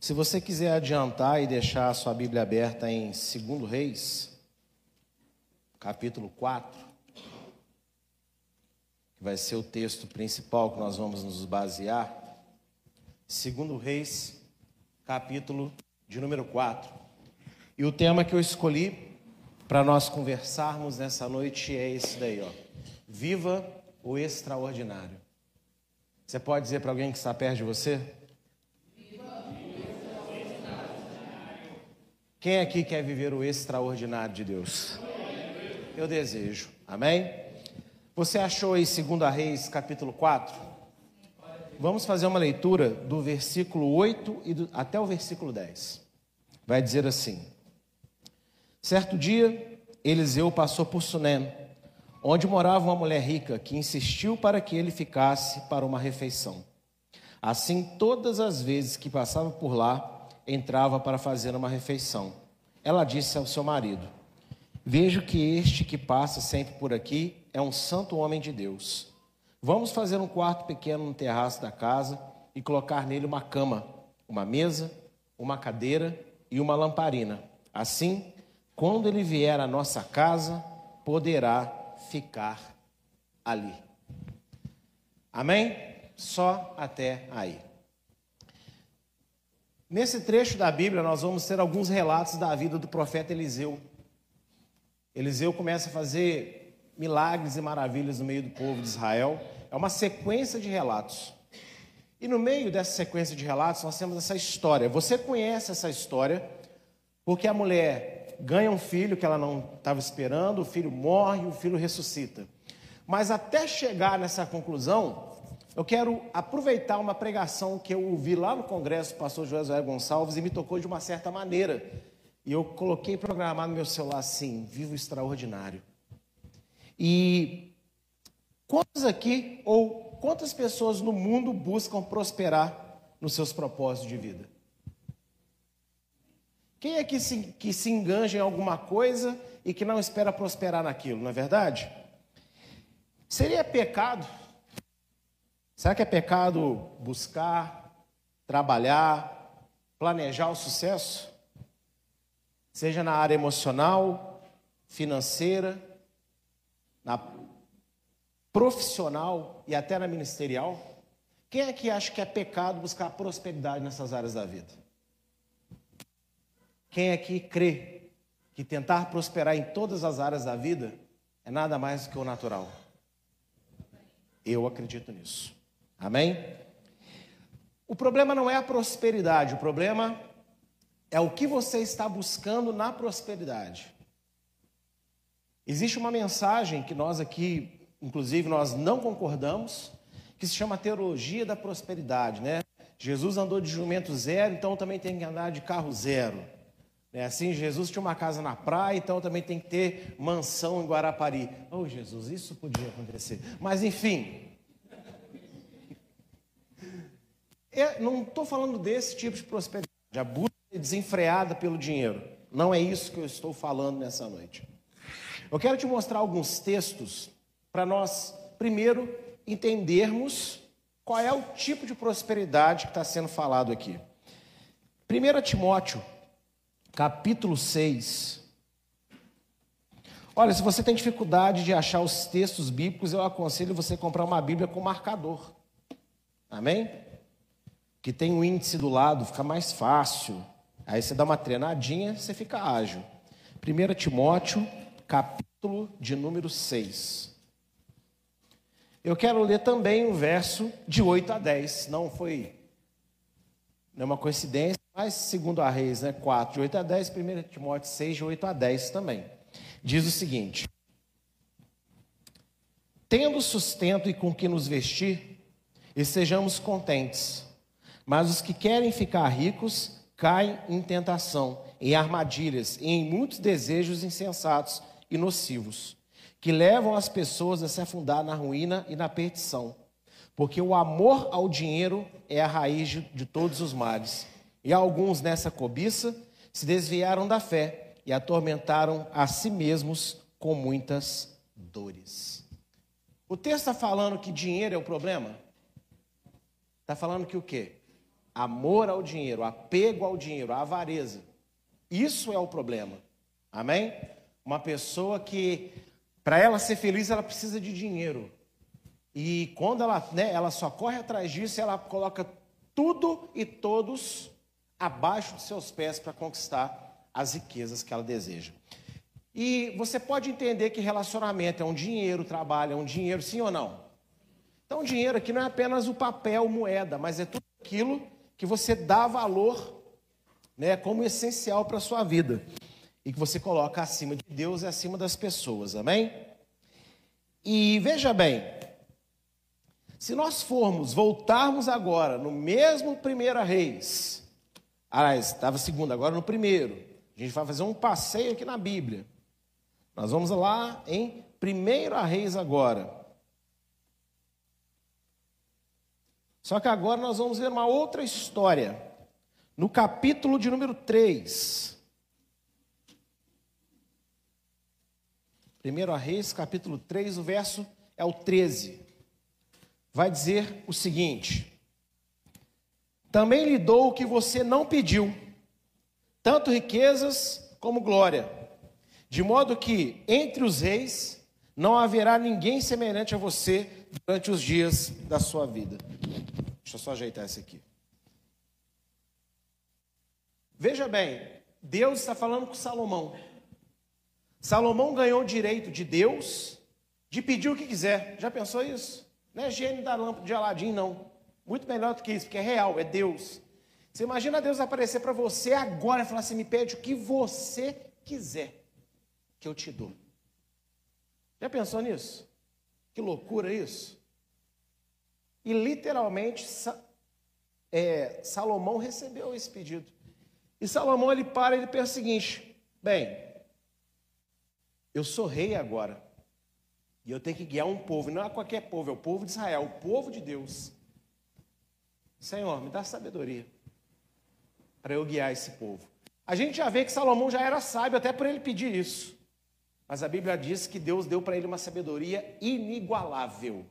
Se você quiser adiantar e deixar a sua Bíblia aberta em 2 Reis, capítulo 4, que vai ser o texto principal que nós vamos nos basear. 2 Reis, capítulo de número 4. E o tema que eu escolhi para nós conversarmos nessa noite é esse daí, ó. Viva o extraordinário. Você pode dizer para alguém que está perto de você? Quem aqui quer viver o extraordinário de Deus? Eu desejo. Amém? Você achou aí 2 Reis, capítulo 4? Vamos fazer uma leitura do versículo 8 e do, até o versículo 10. Vai dizer assim: Certo dia, Eliseu passou por Sunem, onde morava uma mulher rica que insistiu para que ele ficasse para uma refeição. Assim, todas as vezes que passava por lá, entrava para fazer uma refeição. Ela disse ao seu marido: Vejo que este que passa sempre por aqui é um santo homem de Deus. Vamos fazer um quarto pequeno no terraço da casa e colocar nele uma cama, uma mesa, uma cadeira e uma lamparina. Assim, quando ele vier à nossa casa, poderá ficar ali. Amém? Só até aí. Nesse trecho da Bíblia, nós vamos ter alguns relatos da vida do profeta Eliseu. Eliseu começa a fazer milagres e maravilhas no meio do povo de Israel. É uma sequência de relatos. E no meio dessa sequência de relatos, nós temos essa história. Você conhece essa história porque a mulher ganha um filho que ela não estava esperando, o filho morre, o filho ressuscita. Mas até chegar nessa conclusão, eu quero aproveitar uma pregação que eu ouvi lá no Congresso do pastor José Gonçalves e me tocou de uma certa maneira. E eu coloquei programado no meu celular assim: Vivo Extraordinário. E quantos aqui, ou quantas pessoas no mundo buscam prosperar nos seus propósitos de vida? Quem é que se, que se enganja em alguma coisa e que não espera prosperar naquilo, não é verdade? Seria pecado Será que é pecado buscar, trabalhar, planejar o sucesso? Seja na área emocional, financeira, na profissional e até na ministerial? Quem é que acha que é pecado buscar prosperidade nessas áreas da vida? Quem aqui crê que tentar prosperar em todas as áreas da vida é nada mais do que o natural? Eu acredito nisso. Amém? O problema não é a prosperidade, o problema é o que você está buscando na prosperidade. Existe uma mensagem que nós aqui, inclusive, nós não concordamos, que se chama teologia da prosperidade, né? Jesus andou de jumento zero, então também tem que andar de carro zero. É assim, Jesus tinha uma casa na praia, então também tem que ter mansão em Guarapari. Oh, Jesus, isso podia acontecer. Mas enfim, Eu não estou falando desse tipo de prosperidade, a busca desenfreada pelo dinheiro. Não é isso que eu estou falando nessa noite. Eu quero te mostrar alguns textos para nós, primeiro, entendermos qual é o tipo de prosperidade que está sendo falado aqui. 1 Timóteo, capítulo 6. Olha, se você tem dificuldade de achar os textos bíblicos, eu aconselho você comprar uma Bíblia com marcador. Amém? Que tem um índice do lado, fica mais fácil. Aí você dá uma treinadinha, você fica ágil. 1 Timóteo, capítulo de número 6. Eu quero ler também o verso de 8 a 10. Não foi nenhuma coincidência, mas segundo a Reis, né, 4, de 8 a 10, 1 Timóteo 6, de 8 a 10 também. Diz o seguinte: Tendo sustento e com que nos vestir, e sejamos contentes mas os que querem ficar ricos caem em tentação, em armadilhas e em muitos desejos insensatos e nocivos, que levam as pessoas a se afundar na ruína e na perdição. Porque o amor ao dinheiro é a raiz de, todos os males. E alguns nessa cobiça se desviaram da fé e atormentaram a si mesmos com muitas dores. O texto está falando que dinheiro é o problema? Está falando que o quê? Amor ao dinheiro, apego ao dinheiro, avareza. Isso é o problema. Amém? Uma pessoa que, para ela ser feliz, ela precisa de dinheiro. E quando ela, né, ela só corre atrás disso, ela coloca tudo e todos abaixo de seus pés para conquistar as riquezas que ela deseja. E você pode entender que relacionamento é um dinheiro, trabalho é um dinheiro, sim ou não? Então, dinheiro aqui não é apenas o papel, moeda, mas é tudo aquilo que você dá valor né, como essencial para a sua vida e que você coloca acima de Deus e acima das pessoas, amém? E veja bem, se nós formos, voltarmos agora no mesmo primeira reis, aliás, estava segundo, agora no primeiro, a gente vai fazer um passeio aqui na Bíblia. Nós vamos lá em primeira reis agora. Só que agora nós vamos ver uma outra história. No capítulo de número 3. 1 Reis, capítulo 3, o verso é o 13 vai dizer o seguinte: Também lhe dou o que você não pediu, tanto riquezas como glória, de modo que entre os reis não haverá ninguém semelhante a você durante os dias da sua vida. Deixa eu só ajeitar esse aqui. Veja bem, Deus está falando com Salomão. Salomão ganhou o direito de Deus de pedir o que quiser. Já pensou isso? Não é gênio da lâmpada de Aladim, não. Muito melhor do que isso, porque é real, é Deus. Você imagina Deus aparecer para você agora e falar assim: me pede o que você quiser, que eu te dou. Já pensou nisso? Que loucura isso? E literalmente, é, Salomão recebeu esse pedido. E Salomão ele para e ele pensa o seguinte: bem, eu sou rei agora. E eu tenho que guiar um povo, não é qualquer povo, é o povo de Israel, o povo de Deus. Senhor, me dá sabedoria para eu guiar esse povo. A gente já vê que Salomão já era sábio até por ele pedir isso. Mas a Bíblia diz que Deus deu para ele uma sabedoria inigualável.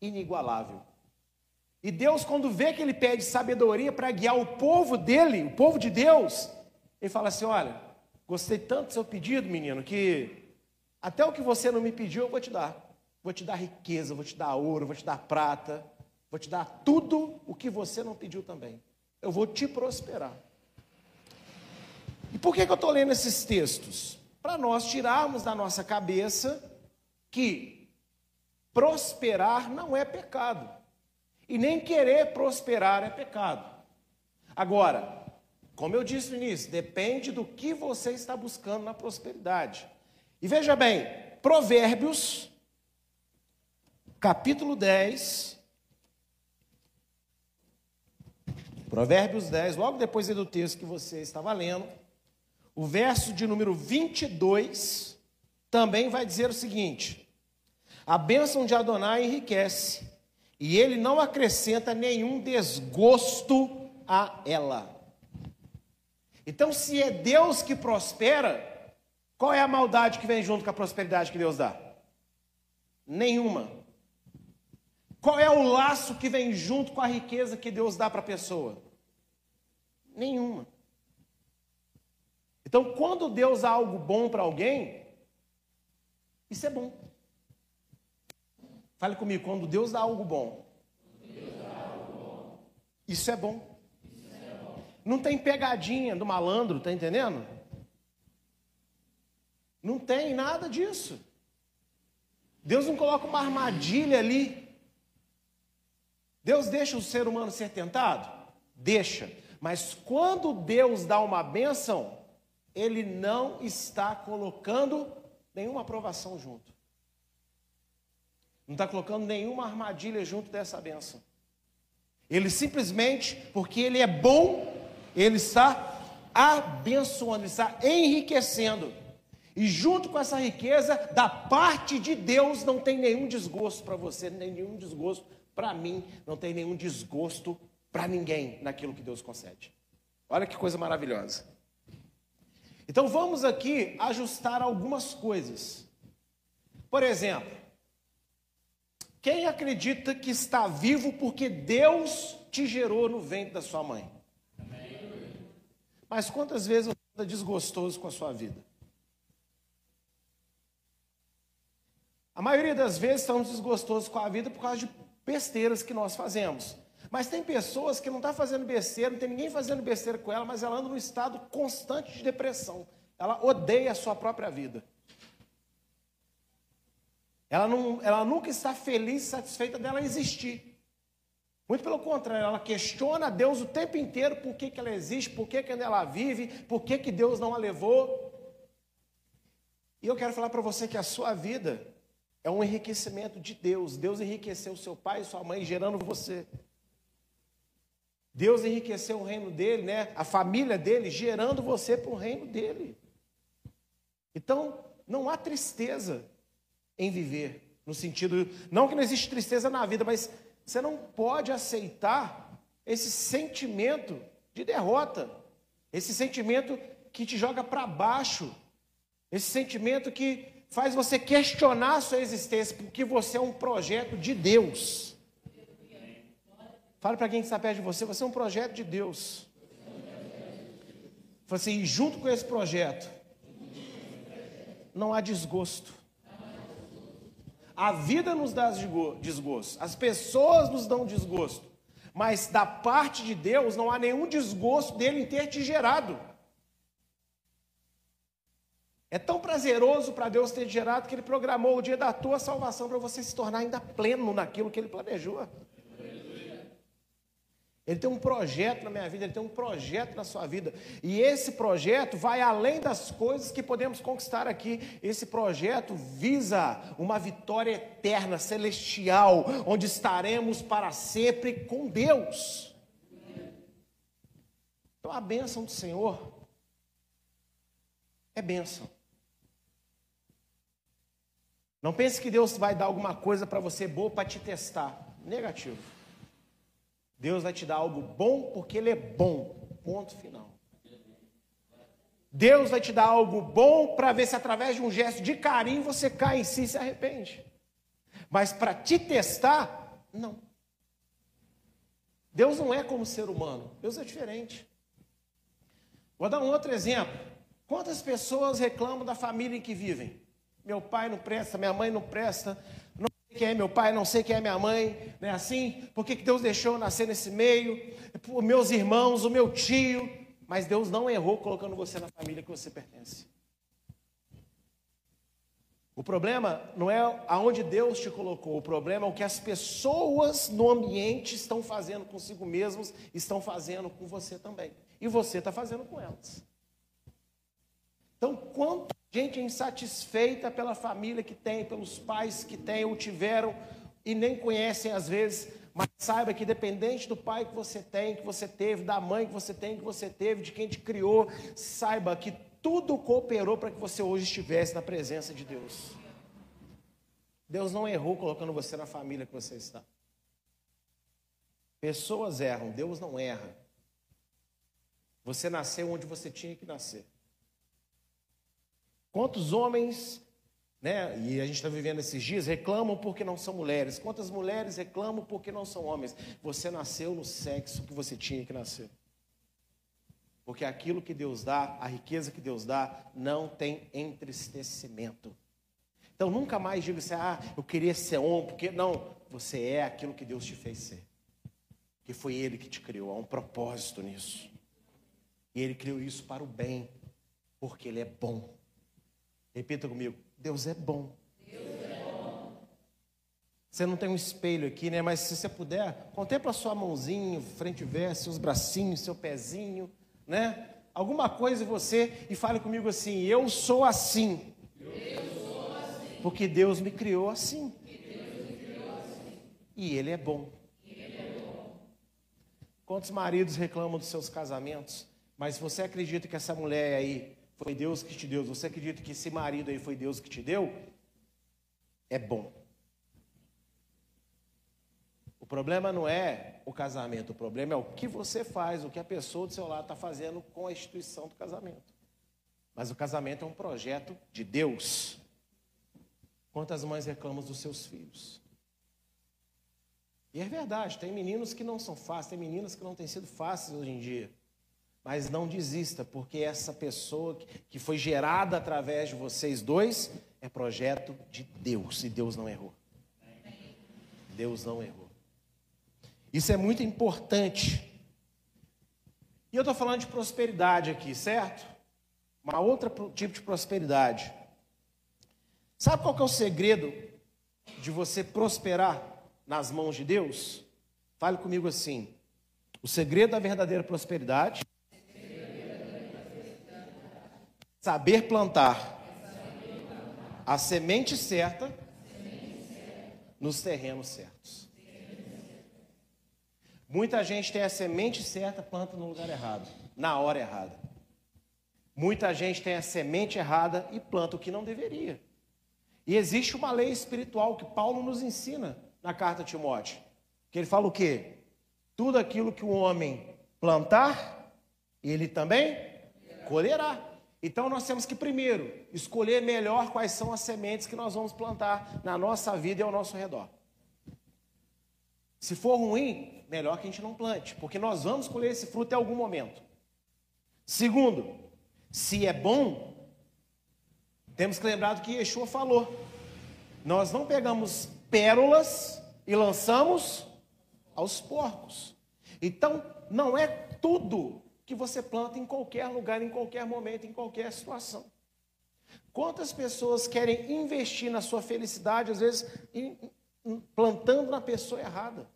Inigualável. E Deus, quando vê que ele pede sabedoria para guiar o povo dele, o povo de Deus, ele fala assim: Olha, gostei tanto do seu pedido, menino, que até o que você não me pediu, eu vou te dar. Vou te dar riqueza, vou te dar ouro, vou te dar prata, vou te dar tudo o que você não pediu também. Eu vou te prosperar. E por que, que eu estou lendo esses textos? Para nós tirarmos da nossa cabeça que prosperar não é pecado. E nem querer prosperar é pecado. Agora, como eu disse no início, depende do que você está buscando na prosperidade. E veja bem, Provérbios, capítulo 10. Provérbios 10, logo depois do texto que você estava lendo, o verso de número 22 também vai dizer o seguinte: A bênção de Adonai enriquece, e ele não acrescenta nenhum desgosto a ela. Então, se é Deus que prospera, qual é a maldade que vem junto com a prosperidade que Deus dá? Nenhuma. Qual é o laço que vem junto com a riqueza que Deus dá para a pessoa? Nenhuma. Então, quando Deus dá algo bom para alguém, isso é bom. Fale comigo, quando Deus dá algo bom, isso é bom. Não tem pegadinha do malandro, tá entendendo? Não tem nada disso. Deus não coloca uma armadilha ali. Deus deixa o ser humano ser tentado? Deixa. Mas quando Deus dá uma bênção, Ele não está colocando nenhuma aprovação junto. Não está colocando nenhuma armadilha junto dessa bênção. Ele simplesmente, porque Ele é bom, Ele está abençoando, Ele está enriquecendo. E junto com essa riqueza, da parte de Deus, não tem nenhum desgosto para você, nem nenhum desgosto para mim, não tem nenhum desgosto para ninguém naquilo que Deus concede. Olha que coisa maravilhosa. Então vamos aqui ajustar algumas coisas. Por exemplo, quem acredita que está vivo porque Deus te gerou no ventre da sua mãe. Mas quantas vezes você está desgostoso com a sua vida? A maioria das vezes estamos desgostosos com a vida por causa de besteiras que nós fazemos. Mas tem pessoas que não estão tá fazendo besteira, não tem ninguém fazendo besteira com ela, mas ela anda num estado constante de depressão. Ela odeia a sua própria vida. Ela, não, ela nunca está feliz, satisfeita dela existir. Muito pelo contrário, ela questiona Deus o tempo inteiro por que, que ela existe, por que, que ela vive, por que, que Deus não a levou. E eu quero falar para você que a sua vida é um enriquecimento de Deus. Deus enriqueceu seu pai e sua mãe, gerando você. Deus enriqueceu o reino dele, né? A família dele, gerando você para o reino dele. Então, não há tristeza em viver. No sentido, não que não existe tristeza na vida, mas você não pode aceitar esse sentimento de derrota, esse sentimento que te joga para baixo, esse sentimento que faz você questionar a sua existência, porque você é um projeto de Deus. Fale para quem está perto de você, você é um projeto de Deus. Fala assim, junto com esse projeto, não há desgosto. A vida nos dá desgosto, as pessoas nos dão desgosto, mas da parte de Deus não há nenhum desgosto dele em ter te gerado. É tão prazeroso para Deus ter te gerado que ele programou o dia da tua salvação para você se tornar ainda pleno naquilo que ele planejou. Ele tem um projeto na minha vida, ele tem um projeto na sua vida. E esse projeto vai além das coisas que podemos conquistar aqui. Esse projeto visa uma vitória eterna, celestial, onde estaremos para sempre com Deus. Então a bênção do Senhor é bênção. Não pense que Deus vai dar alguma coisa para você boa para te testar. Negativo. Deus vai te dar algo bom porque Ele é bom. Ponto final. Deus vai te dar algo bom para ver se através de um gesto de carinho você cai em si e se arrepende. Mas para te testar, não. Deus não é como ser humano. Deus é diferente. Vou dar um outro exemplo. Quantas pessoas reclamam da família em que vivem? Meu pai não presta, minha mãe não presta, quem é meu pai, não sei quem é minha mãe, não é assim? Por que Deus deixou eu nascer nesse meio? Por meus irmãos, o meu tio. Mas Deus não errou colocando você na família que você pertence. O problema não é aonde Deus te colocou, o problema é o que as pessoas no ambiente estão fazendo consigo mesmos, estão fazendo com você também. E você está fazendo com elas. Então, quanto Gente insatisfeita pela família que tem, pelos pais que têm ou tiveram e nem conhecem às vezes, mas saiba que dependente do pai que você tem, que você teve, da mãe que você tem, que você teve, de quem te criou, saiba que tudo cooperou para que você hoje estivesse na presença de Deus. Deus não errou colocando você na família que você está. Pessoas erram, Deus não erra. Você nasceu onde você tinha que nascer. Quantos homens, né, e a gente está vivendo esses dias, reclamam porque não são mulheres? Quantas mulheres reclamam porque não são homens? Você nasceu no sexo que você tinha que nascer. Porque aquilo que Deus dá, a riqueza que Deus dá, não tem entristecimento. Então nunca mais diga assim, ah, eu queria ser homem, porque não, você é aquilo que Deus te fez ser. Que foi Ele que te criou, há um propósito nisso. E Ele criou isso para o bem, porque Ele é bom. Repita comigo: Deus é bom. Deus. Você não tem um espelho aqui, né? Mas se você puder, contempla sua mãozinha, frente e verso, seus bracinhos, seu pezinho, né? Alguma coisa em você e fale comigo assim: Eu sou assim. Eu sou assim. Porque Deus me criou assim. Me criou assim. E. Ele é bom. Quantos maridos reclamam dos seus casamentos? Mas você acredita que essa mulher aí foi Deus que te deu, você acredita que esse marido aí foi Deus que te deu? É bom. O problema não é o casamento, o problema é o que você faz, o que a pessoa do seu lado está fazendo com a instituição do casamento. Mas o casamento é um projeto de Deus. Quantas mães reclamam dos seus filhos? E é verdade, tem meninos que não são fáceis, tem meninas que não têm sido fáceis hoje em dia. Mas não desista, porque essa pessoa que foi gerada através de vocês dois é projeto de Deus, e Deus não errou. Deus não errou. Isso é muito importante. E eu estou falando de prosperidade aqui, certo? Uma outra tipo de prosperidade. Sabe qual que é o segredo de você prosperar nas mãos de Deus? Fale comigo assim. O segredo da verdadeira prosperidade saber plantar a semente certa nos terrenos certos. Muita gente tem a semente certa, planta no lugar errado, na hora errada. Muita gente tem a semente errada e planta o que não deveria. E existe uma lei espiritual que Paulo nos ensina na carta a Timóteo. Que ele fala o quê? Tudo aquilo que o homem plantar, ele também colherá. Então nós temos que primeiro escolher melhor quais são as sementes que nós vamos plantar na nossa vida e ao nosso redor. Se for ruim, melhor que a gente não plante, porque nós vamos colher esse fruto em algum momento. Segundo, se é bom, temos que lembrar do que Yeshua falou. Nós não pegamos pérolas e lançamos aos porcos. Então, não é tudo que você planta em qualquer lugar, em qualquer momento, em qualquer situação. Quantas pessoas querem investir na sua felicidade, às vezes plantando na pessoa errada,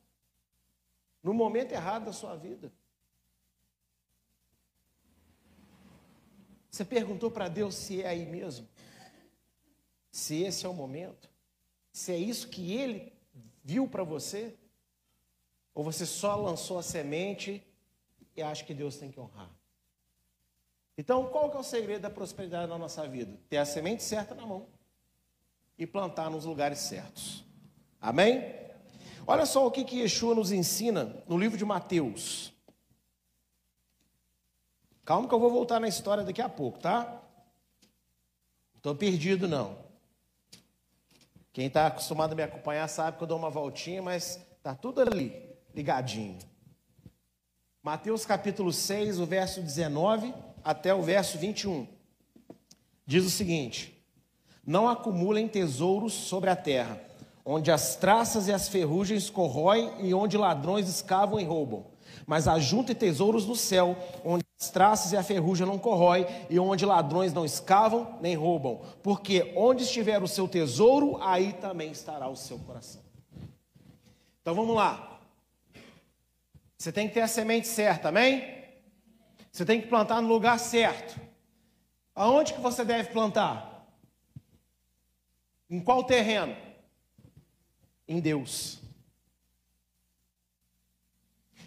no momento errado da sua vida? Você perguntou para Deus se é aí mesmo? Se esse é o momento? Se é isso que Ele viu para você? Ou você só lançou a semente e acha que Deus tem que honrar. Então, qual que é o segredo da prosperidade na nossa vida? Ter a semente certa na mão e plantar nos lugares certos. Amém? Olha só o que, que Yeshua nos ensina no livro de Mateus. Calma que eu vou voltar na história daqui a pouco, tá? Estou perdido, não. Quem está acostumado a me acompanhar sabe que eu dou uma voltinha, mas está tudo ali, ligadinho. Mateus capítulo 6, o verso 19 até o verso 21. Diz o seguinte: Não acumulem tesouros sobre a terra, onde as traças e as ferrugens corroem e onde ladrões escavam e roubam. Mas ajuntem tesouros no céu, onde as traças e a ferrugem não corroem e onde ladrões não escavam nem roubam. Porque onde estiver o seu tesouro, aí também estará o seu coração. Então vamos lá. Você tem que ter a semente certa, amém? Você tem que plantar no lugar certo. Aonde que você deve plantar? Em qual terreno? Em Deus.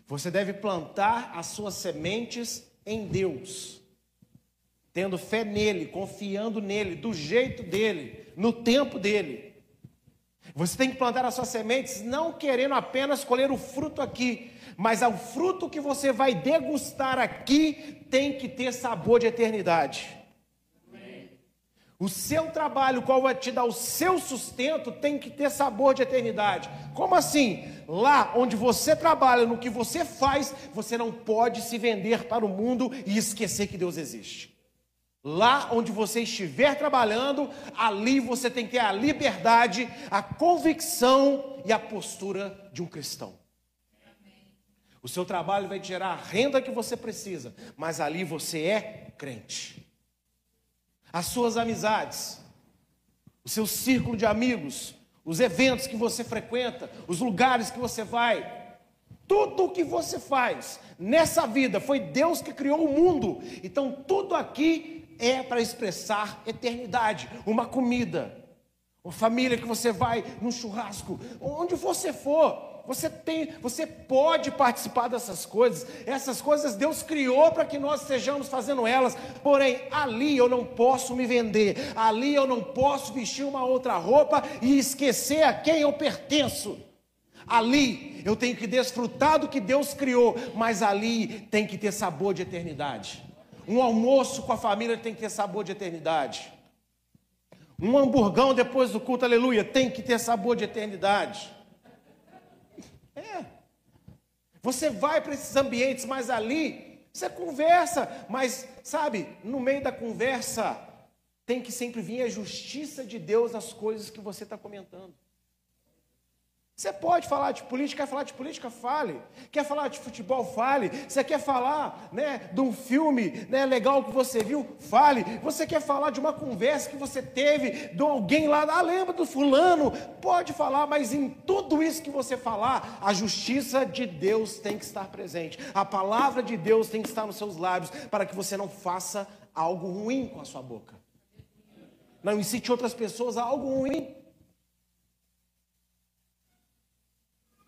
Você deve plantar as suas sementes em Deus, tendo fé nele, confiando nele, do jeito dele, no tempo dele. Você tem que plantar as suas sementes não querendo apenas colher o fruto aqui, mas o fruto que você vai degustar aqui tem que ter sabor de eternidade. O seu trabalho, qual vai te dar o seu sustento, tem que ter sabor de eternidade. Como assim? Lá onde você trabalha, no que você faz, você não pode se vender para o mundo e esquecer que Deus existe. Lá onde você estiver trabalhando, ali você tem que ter a liberdade, a convicção e a postura de um cristão. O seu trabalho vai te gerar a renda que você precisa, mas ali você é crente. As suas amizades, o seu círculo de amigos, os eventos que você frequenta, os lugares que você vai, tudo o que você faz nessa vida foi Deus que criou o mundo. Então tudo aqui é para expressar eternidade, uma comida, uma família que você vai num churrasco, onde você for. Você tem, você pode participar dessas coisas. Essas coisas Deus criou para que nós estejamos fazendo elas. Porém, ali eu não posso me vender. Ali eu não posso vestir uma outra roupa e esquecer a quem eu pertenço. Ali eu tenho que desfrutar do que Deus criou, mas ali tem que ter sabor de eternidade. Um almoço com a família tem que ter sabor de eternidade. Um hamburgão depois do culto, aleluia, tem que ter sabor de eternidade. Você vai para esses ambientes, mas ali você conversa, mas sabe, no meio da conversa tem que sempre vir a justiça de Deus nas coisas que você está comentando. Você pode falar de política, quer falar de política, fale. Quer falar de futebol, fale. Você quer falar né, de um filme né, legal que você viu, fale. Você quer falar de uma conversa que você teve de alguém lá, ah, lembra do fulano? Pode falar, mas em tudo isso que você falar, a justiça de Deus tem que estar presente. A palavra de Deus tem que estar nos seus lábios para que você não faça algo ruim com a sua boca. Não incite outras pessoas a algo ruim.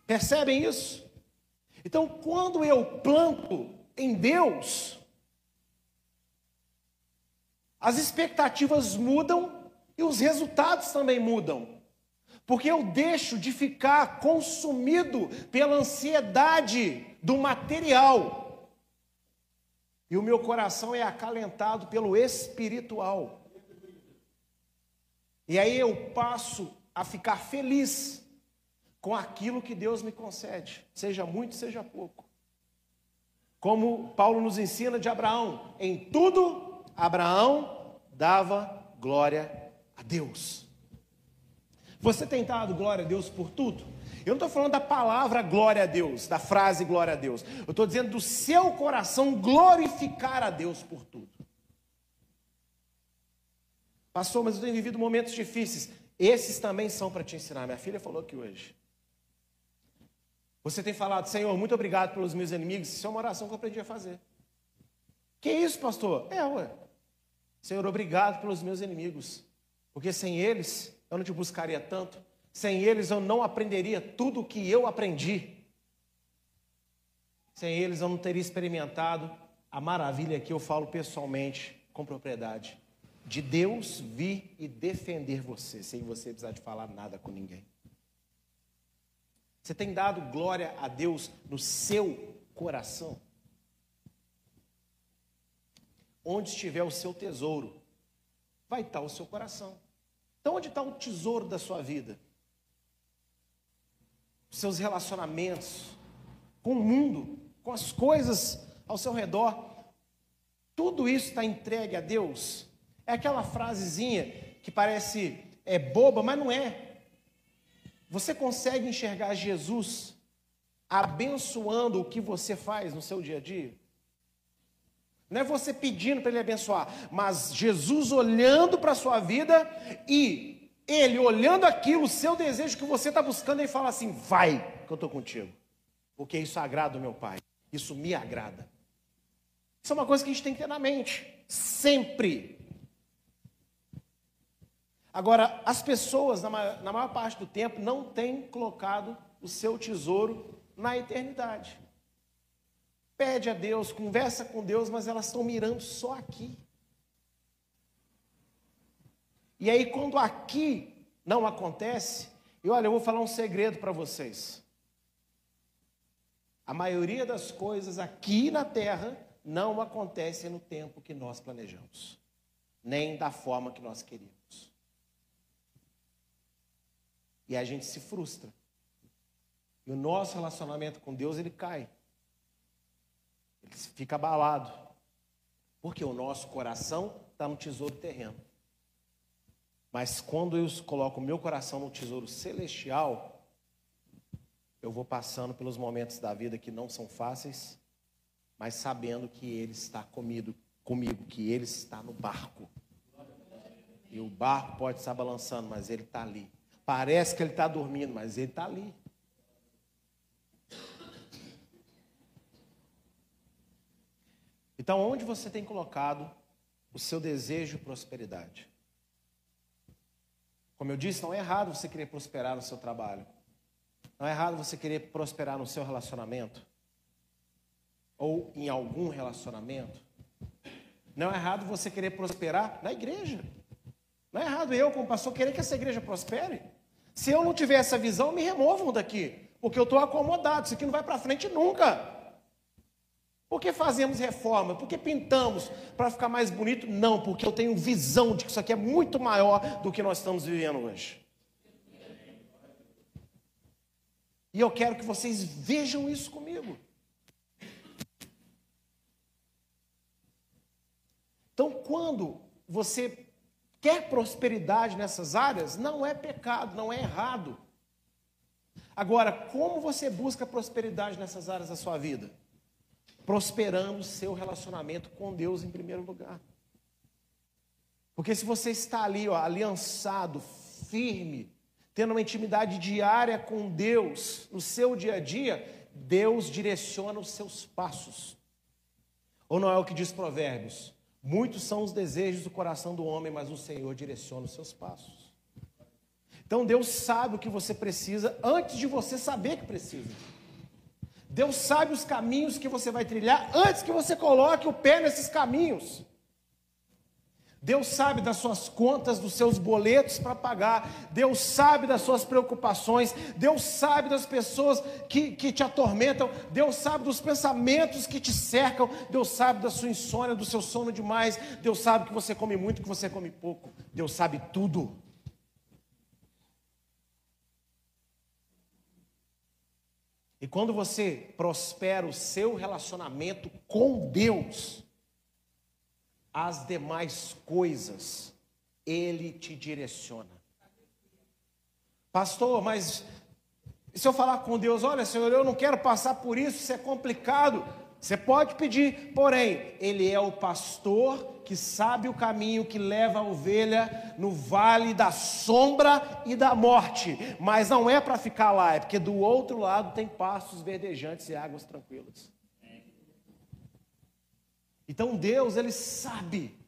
Percebem isso? Então, quando eu planto em Deus, as expectativas mudam e os resultados também mudam. Porque eu deixo de ficar consumido pela ansiedade do material. E o meu coração é acalentado pelo espiritual. E aí eu passo a ficar feliz com aquilo que Deus me concede, seja muito, seja pouco. Como Paulo nos ensina de Abraão, em tudo Abraão dava glória a Deus. Você tem dado glória a Deus por tudo? Eu não estou falando da palavra glória a Deus, da frase glória a Deus. Eu estou dizendo do seu coração glorificar a Deus por tudo. Pastor, mas eu tenho vivido momentos difíceis. Esses também são para te ensinar. Minha filha falou aqui hoje. Você tem falado, Senhor, muito obrigado pelos meus inimigos. Isso é uma oração que eu aprendi a fazer. Que isso, pastor? É, ué. Senhor, obrigado pelos meus inimigos. Porque sem eles eu não te buscaria tanto. Sem eles eu não aprenderia tudo o que eu aprendi. Sem eles eu não teria experimentado a maravilha que eu falo pessoalmente, com propriedade. De Deus vir e defender você, sem você precisar de falar nada com ninguém. Você tem dado glória a Deus no seu coração? Onde estiver o seu tesouro, vai estar o seu coração. Então, onde está o tesouro da sua vida? Seus relacionamentos com o mundo, com as coisas ao seu redor. Tudo isso está entregue a Deus. É aquela frasezinha que parece é boba, mas não é. Você consegue enxergar Jesus abençoando o que você faz no seu dia a dia? Não é você pedindo para Ele abençoar, mas Jesus olhando para a sua vida e Ele olhando aquilo, o seu desejo que você está buscando, Ele fala assim: vai, que eu estou contigo, porque isso agrada o meu Pai, isso me agrada. Isso é uma coisa que a gente tem que ter na mente, sempre. Agora, as pessoas, na maior, na maior parte do tempo, não têm colocado o seu tesouro na eternidade. Pede a Deus, conversa com Deus, mas elas estão mirando só aqui. E aí, quando aqui não acontece, e olha, eu vou falar um segredo para vocês. A maioria das coisas aqui na terra não acontecem no tempo que nós planejamos, nem da forma que nós queríamos. E a gente se frustra. E o nosso relacionamento com Deus, ele cai. Ele fica abalado. Porque o nosso coração está no tesouro terreno. Mas quando eu coloco o meu coração no tesouro celestial, eu vou passando pelos momentos da vida que não são fáceis, mas sabendo que Ele está comigo, comigo que Ele está no barco. E o barco pode estar balançando, mas Ele está ali. Parece que ele está dormindo, mas ele está ali. Então, onde você tem colocado o seu desejo de prosperidade? Como eu disse, não é errado você querer prosperar no seu trabalho. Não é errado você querer prosperar no seu relacionamento. Ou em algum relacionamento. Não é errado você querer prosperar na igreja. Não é errado eu, como pastor, querer que essa igreja prospere. Se eu não tiver essa visão, me removam daqui, porque eu estou acomodado, isso aqui não vai para frente nunca. Por que fazemos reforma? Por que pintamos para ficar mais bonito? Não, porque eu tenho visão de que isso aqui é muito maior do que nós estamos vivendo hoje. E eu quero que vocês vejam isso comigo. Então, quando você quer prosperidade nessas áreas, não é pecado, não é errado. Agora, como você busca prosperidade nessas áreas da sua vida? Prosperando seu relacionamento com Deus em primeiro lugar. Porque se você está ali, ó, aliançado, firme, tendo uma intimidade diária com Deus no seu dia a dia, Deus direciona os seus passos. Ou não é o que diz Provérbios? Muitos são os desejos do coração do homem, mas o Senhor direciona os seus passos. Então Deus sabe o que você precisa antes de você saber que precisa. Deus sabe os caminhos que você vai trilhar antes que você coloque o pé nesses caminhos. Deus sabe das suas contas, dos seus boletos para pagar. Deus sabe das suas preocupações. Deus sabe das pessoas que, que te atormentam. Deus sabe dos pensamentos que te cercam. Deus sabe da sua insônia, do seu sono demais. Deus sabe que você come muito, que você come pouco. Deus sabe tudo. E quando você prospera o seu relacionamento com Deus, as demais coisas, Ele te direciona. Pastor, mas se eu falar com Deus, olha, Senhor, eu não quero passar por isso, isso é complicado. Você pode pedir, porém, Ele é o pastor que sabe o caminho que leva a ovelha no vale da sombra e da morte. Mas não é para ficar lá, é porque do outro lado tem pastos verdejantes e águas tranquilas. Então Deus, Ele sabe.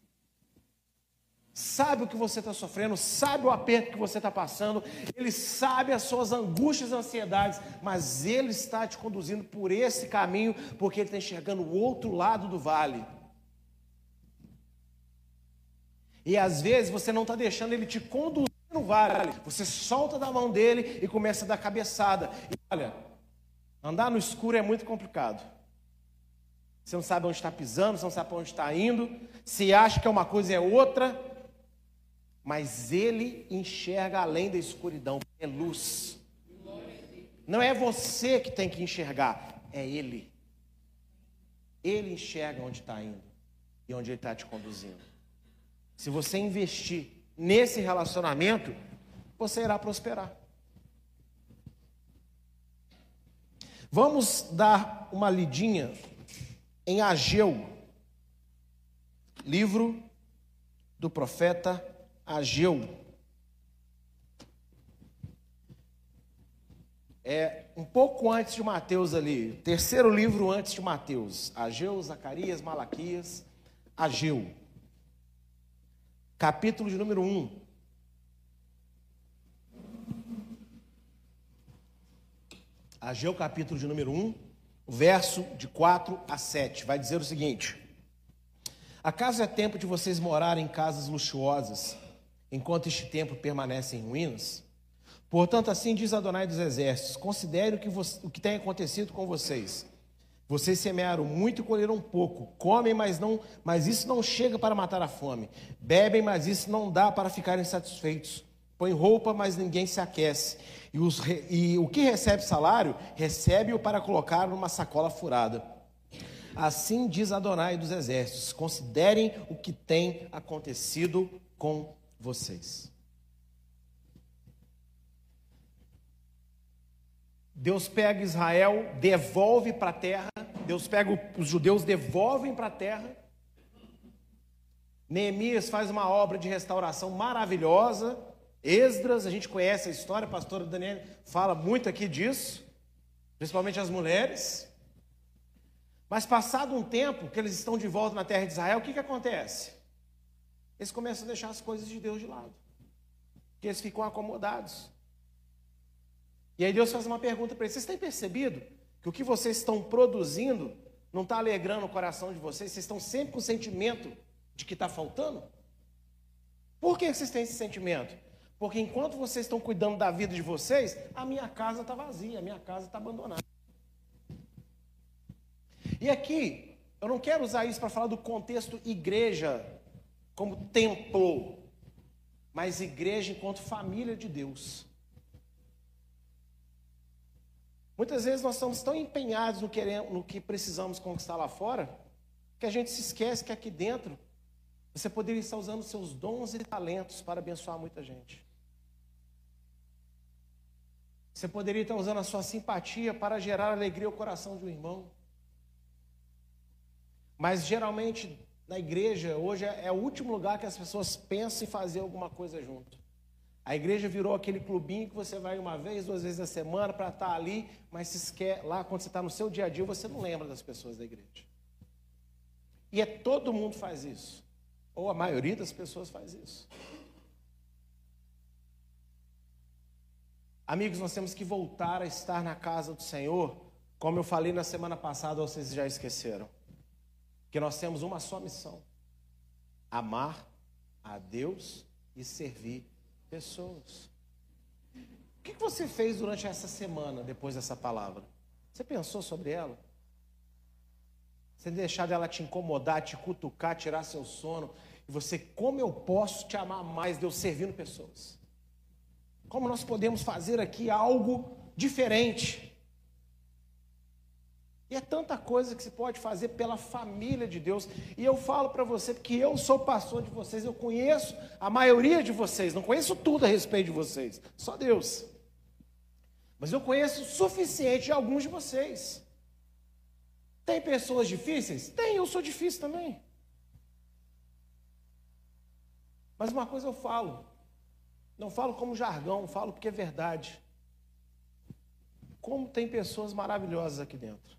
Sabe o que você está sofrendo, sabe o aperto que você está passando, Ele sabe as suas angústias e ansiedades, mas Ele está te conduzindo por esse caminho, porque Ele está enxergando o outro lado do vale. E às vezes você não está deixando Ele te conduzir no vale, você solta da mão dele e começa a dar cabeçada. E olha, andar no escuro é muito complicado. Você não sabe onde está pisando, você não sabe para onde está indo, se acha que é uma coisa é outra, mas ele enxerga além da escuridão, é luz. Não é você que tem que enxergar, é ele. Ele enxerga onde está indo e onde ele está te conduzindo. Se você investir nesse relacionamento, você irá prosperar. Vamos dar uma lidinha em Ageu, livro do profeta Ageu. É um pouco antes de Mateus ali, terceiro livro antes de Mateus. Ageu, Zacarias, Malaquias, Ageu. Capítulo de número 1. Ageu, capítulo de número 1 o verso de 4 a 7 vai dizer o seguinte: Acaso é tempo de vocês morarem em casas luxuosas, enquanto este tempo permanece em ruínas? Portanto, assim diz Adonai dos Exércitos: considere o que, o que tem acontecido com vocês. Vocês semearam muito e colheram pouco. Comem, mas não, mas isso não chega para matar a fome. Bebem, mas isso não dá para ficarem satisfeitos. Põe roupa, mas ninguém se aquece. E, os, e o que recebe salário, recebe-o para colocar numa sacola furada. Assim diz Adonai dos Exércitos: considerem o que tem acontecido com vocês. Deus pega Israel, devolve para a terra. Deus pega os judeus, devolvem para a terra. Neemias faz uma obra de restauração maravilhosa. Esdras, a gente conhece a história, a pastora Daniel fala muito aqui disso, principalmente as mulheres. Mas passado um tempo que eles estão de volta na terra de Israel, o que, que acontece? Eles começam a deixar as coisas de Deus de lado. Porque eles ficam acomodados. E aí Deus faz uma pergunta para eles: vocês têm percebido que o que vocês estão produzindo não está alegrando o coração de vocês? Vocês estão sempre com o sentimento de que está faltando? Por que vocês têm esse sentimento? Porque enquanto vocês estão cuidando da vida de vocês, a minha casa está vazia, a minha casa está abandonada. E aqui, eu não quero usar isso para falar do contexto igreja como templo, mas igreja enquanto família de Deus. Muitas vezes nós estamos tão empenhados no, queremos, no que precisamos conquistar lá fora, que a gente se esquece que aqui dentro você poderia estar usando seus dons e talentos para abençoar muita gente. Você poderia estar usando a sua simpatia para gerar alegria ao coração de um irmão. Mas geralmente na igreja hoje é, o último lugar que as pessoas pensam em fazer alguma coisa junto. A igreja virou aquele clubinho que você vai uma vez, duas vezes na semana para estar ali, mas se esquece, lá quando você está no seu dia a dia, você não lembra das pessoas da igreja. E é todo mundo faz isso. Ou a maioria das pessoas faz isso. Amigos, nós temos que voltar a estar na casa do Senhor, como eu falei na semana passada, vocês já esqueceram. Que nós temos uma só missão: amar a Deus e servir pessoas. O que você fez durante essa semana depois dessa palavra? Você pensou sobre ela? Você deixar dela te incomodar, te cutucar, tirar seu sono. E você, como eu posso te amar mais, Deus servindo pessoas? Como nós podemos fazer aqui algo diferente? E é tanta coisa que se pode fazer pela família de Deus. E eu falo para você que eu sou pastor de vocês, eu conheço a maioria de vocês, não conheço tudo a respeito de vocês, só Deus. Mas eu conheço o suficiente de alguns de vocês. Tem pessoas difíceis? Tem, eu sou difícil também. Mas uma coisa eu falo, não falo como jargão, falo porque é verdade. Como tem pessoas maravilhosas aqui dentro.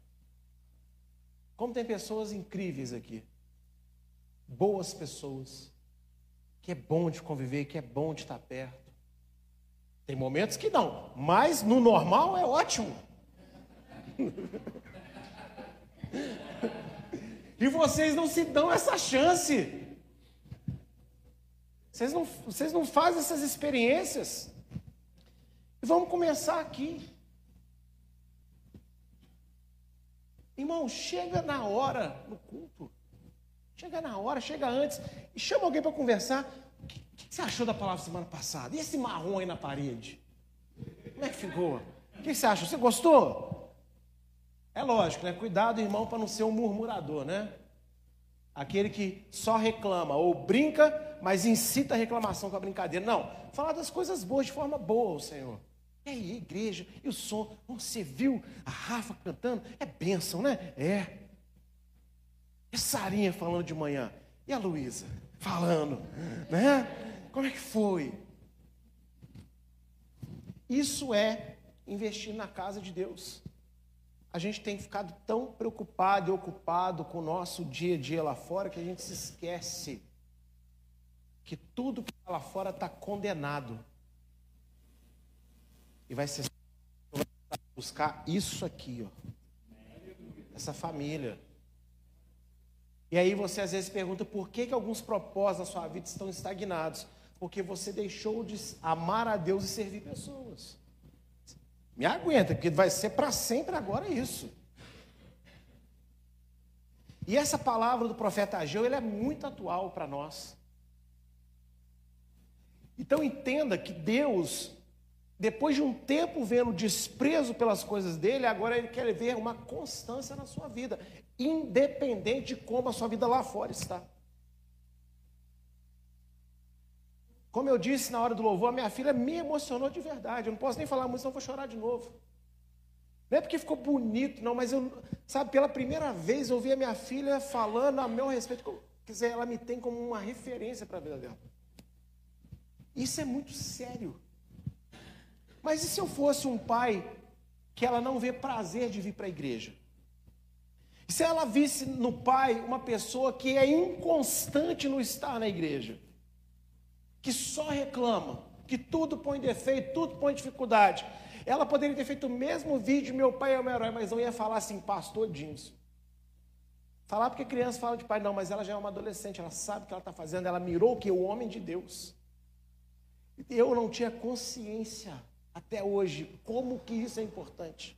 Como tem pessoas incríveis aqui. Boas pessoas. Que é bom de conviver, que é bom de estar perto. Tem momentos que não, mas no normal é ótimo. e vocês não se dão essa chance. Vocês não, vocês não fazem essas experiências. E vamos começar aqui. Irmão, chega na hora no culto. Chega na hora, chega antes. E chama alguém para conversar. O que, que, você achou da palavra semana passada? E esse marrom aí na parede? Como é que ficou? O que você acha? Você gostou? É lógico, né? Cuidado, irmão, para não ser um murmurador, né? Aquele que só reclama ou brinca, mas incita a reclamação com a brincadeira. Não, falar das coisas boas de forma boa, Senhor. E aí, igreja, e o som? Você viu a Rafa cantando? É bênção, né? É. E a Sarinha falando de manhã? E a Luísa falando? Né? Como é que foi? Isso é investir na casa de Deus. A gente tem ficado tão preocupado e ocupado com o nosso dia a dia lá fora que a gente se esquece que tudo que está lá fora está condenado. E vai ser buscar isso aqui, ó. Essa família. E aí você às vezes pergunta por que, que alguns propósitos da sua vida estão estagnados. Porque você deixou de amar a Deus e servir pessoas. Me aguenta, porque vai ser para sempre agora isso. E essa palavra do profeta Ageu, ele é muito atual para nós. Então entenda que Deus depois de um tempo vendo desprezo pelas coisas dele, agora ele quer ver uma constância na sua vida, independente de como a sua vida lá fora está. Como eu disse na hora do louvor, a minha filha me emocionou de verdade. Eu não posso nem falar muito, senão vou chorar de novo. Não é porque ficou bonito, não, mas eu, sabe, pela primeira vez eu vi a minha filha falando a meu respeito. Quer dizer, ela me tem como uma referência para a vida dela. Isso é muito sério. Mas e se eu fosse um pai que ela não vê prazer de vir para a igreja? E se ela visse no pai uma pessoa que é inconstante no estar na igreja, que só reclama, que tudo põe defeito, tudo põe dificuldade, ela poderia ter feito o mesmo vídeo, meu pai é o meu herói, mas não ia falar assim, pastor Dinson. Falar porque criança fala de pai, não, mas ela já é uma adolescente, ela sabe o que ela está fazendo, ela mirou que o homem de Deus. Eu não tinha consciência até hoje, como que isso é importante.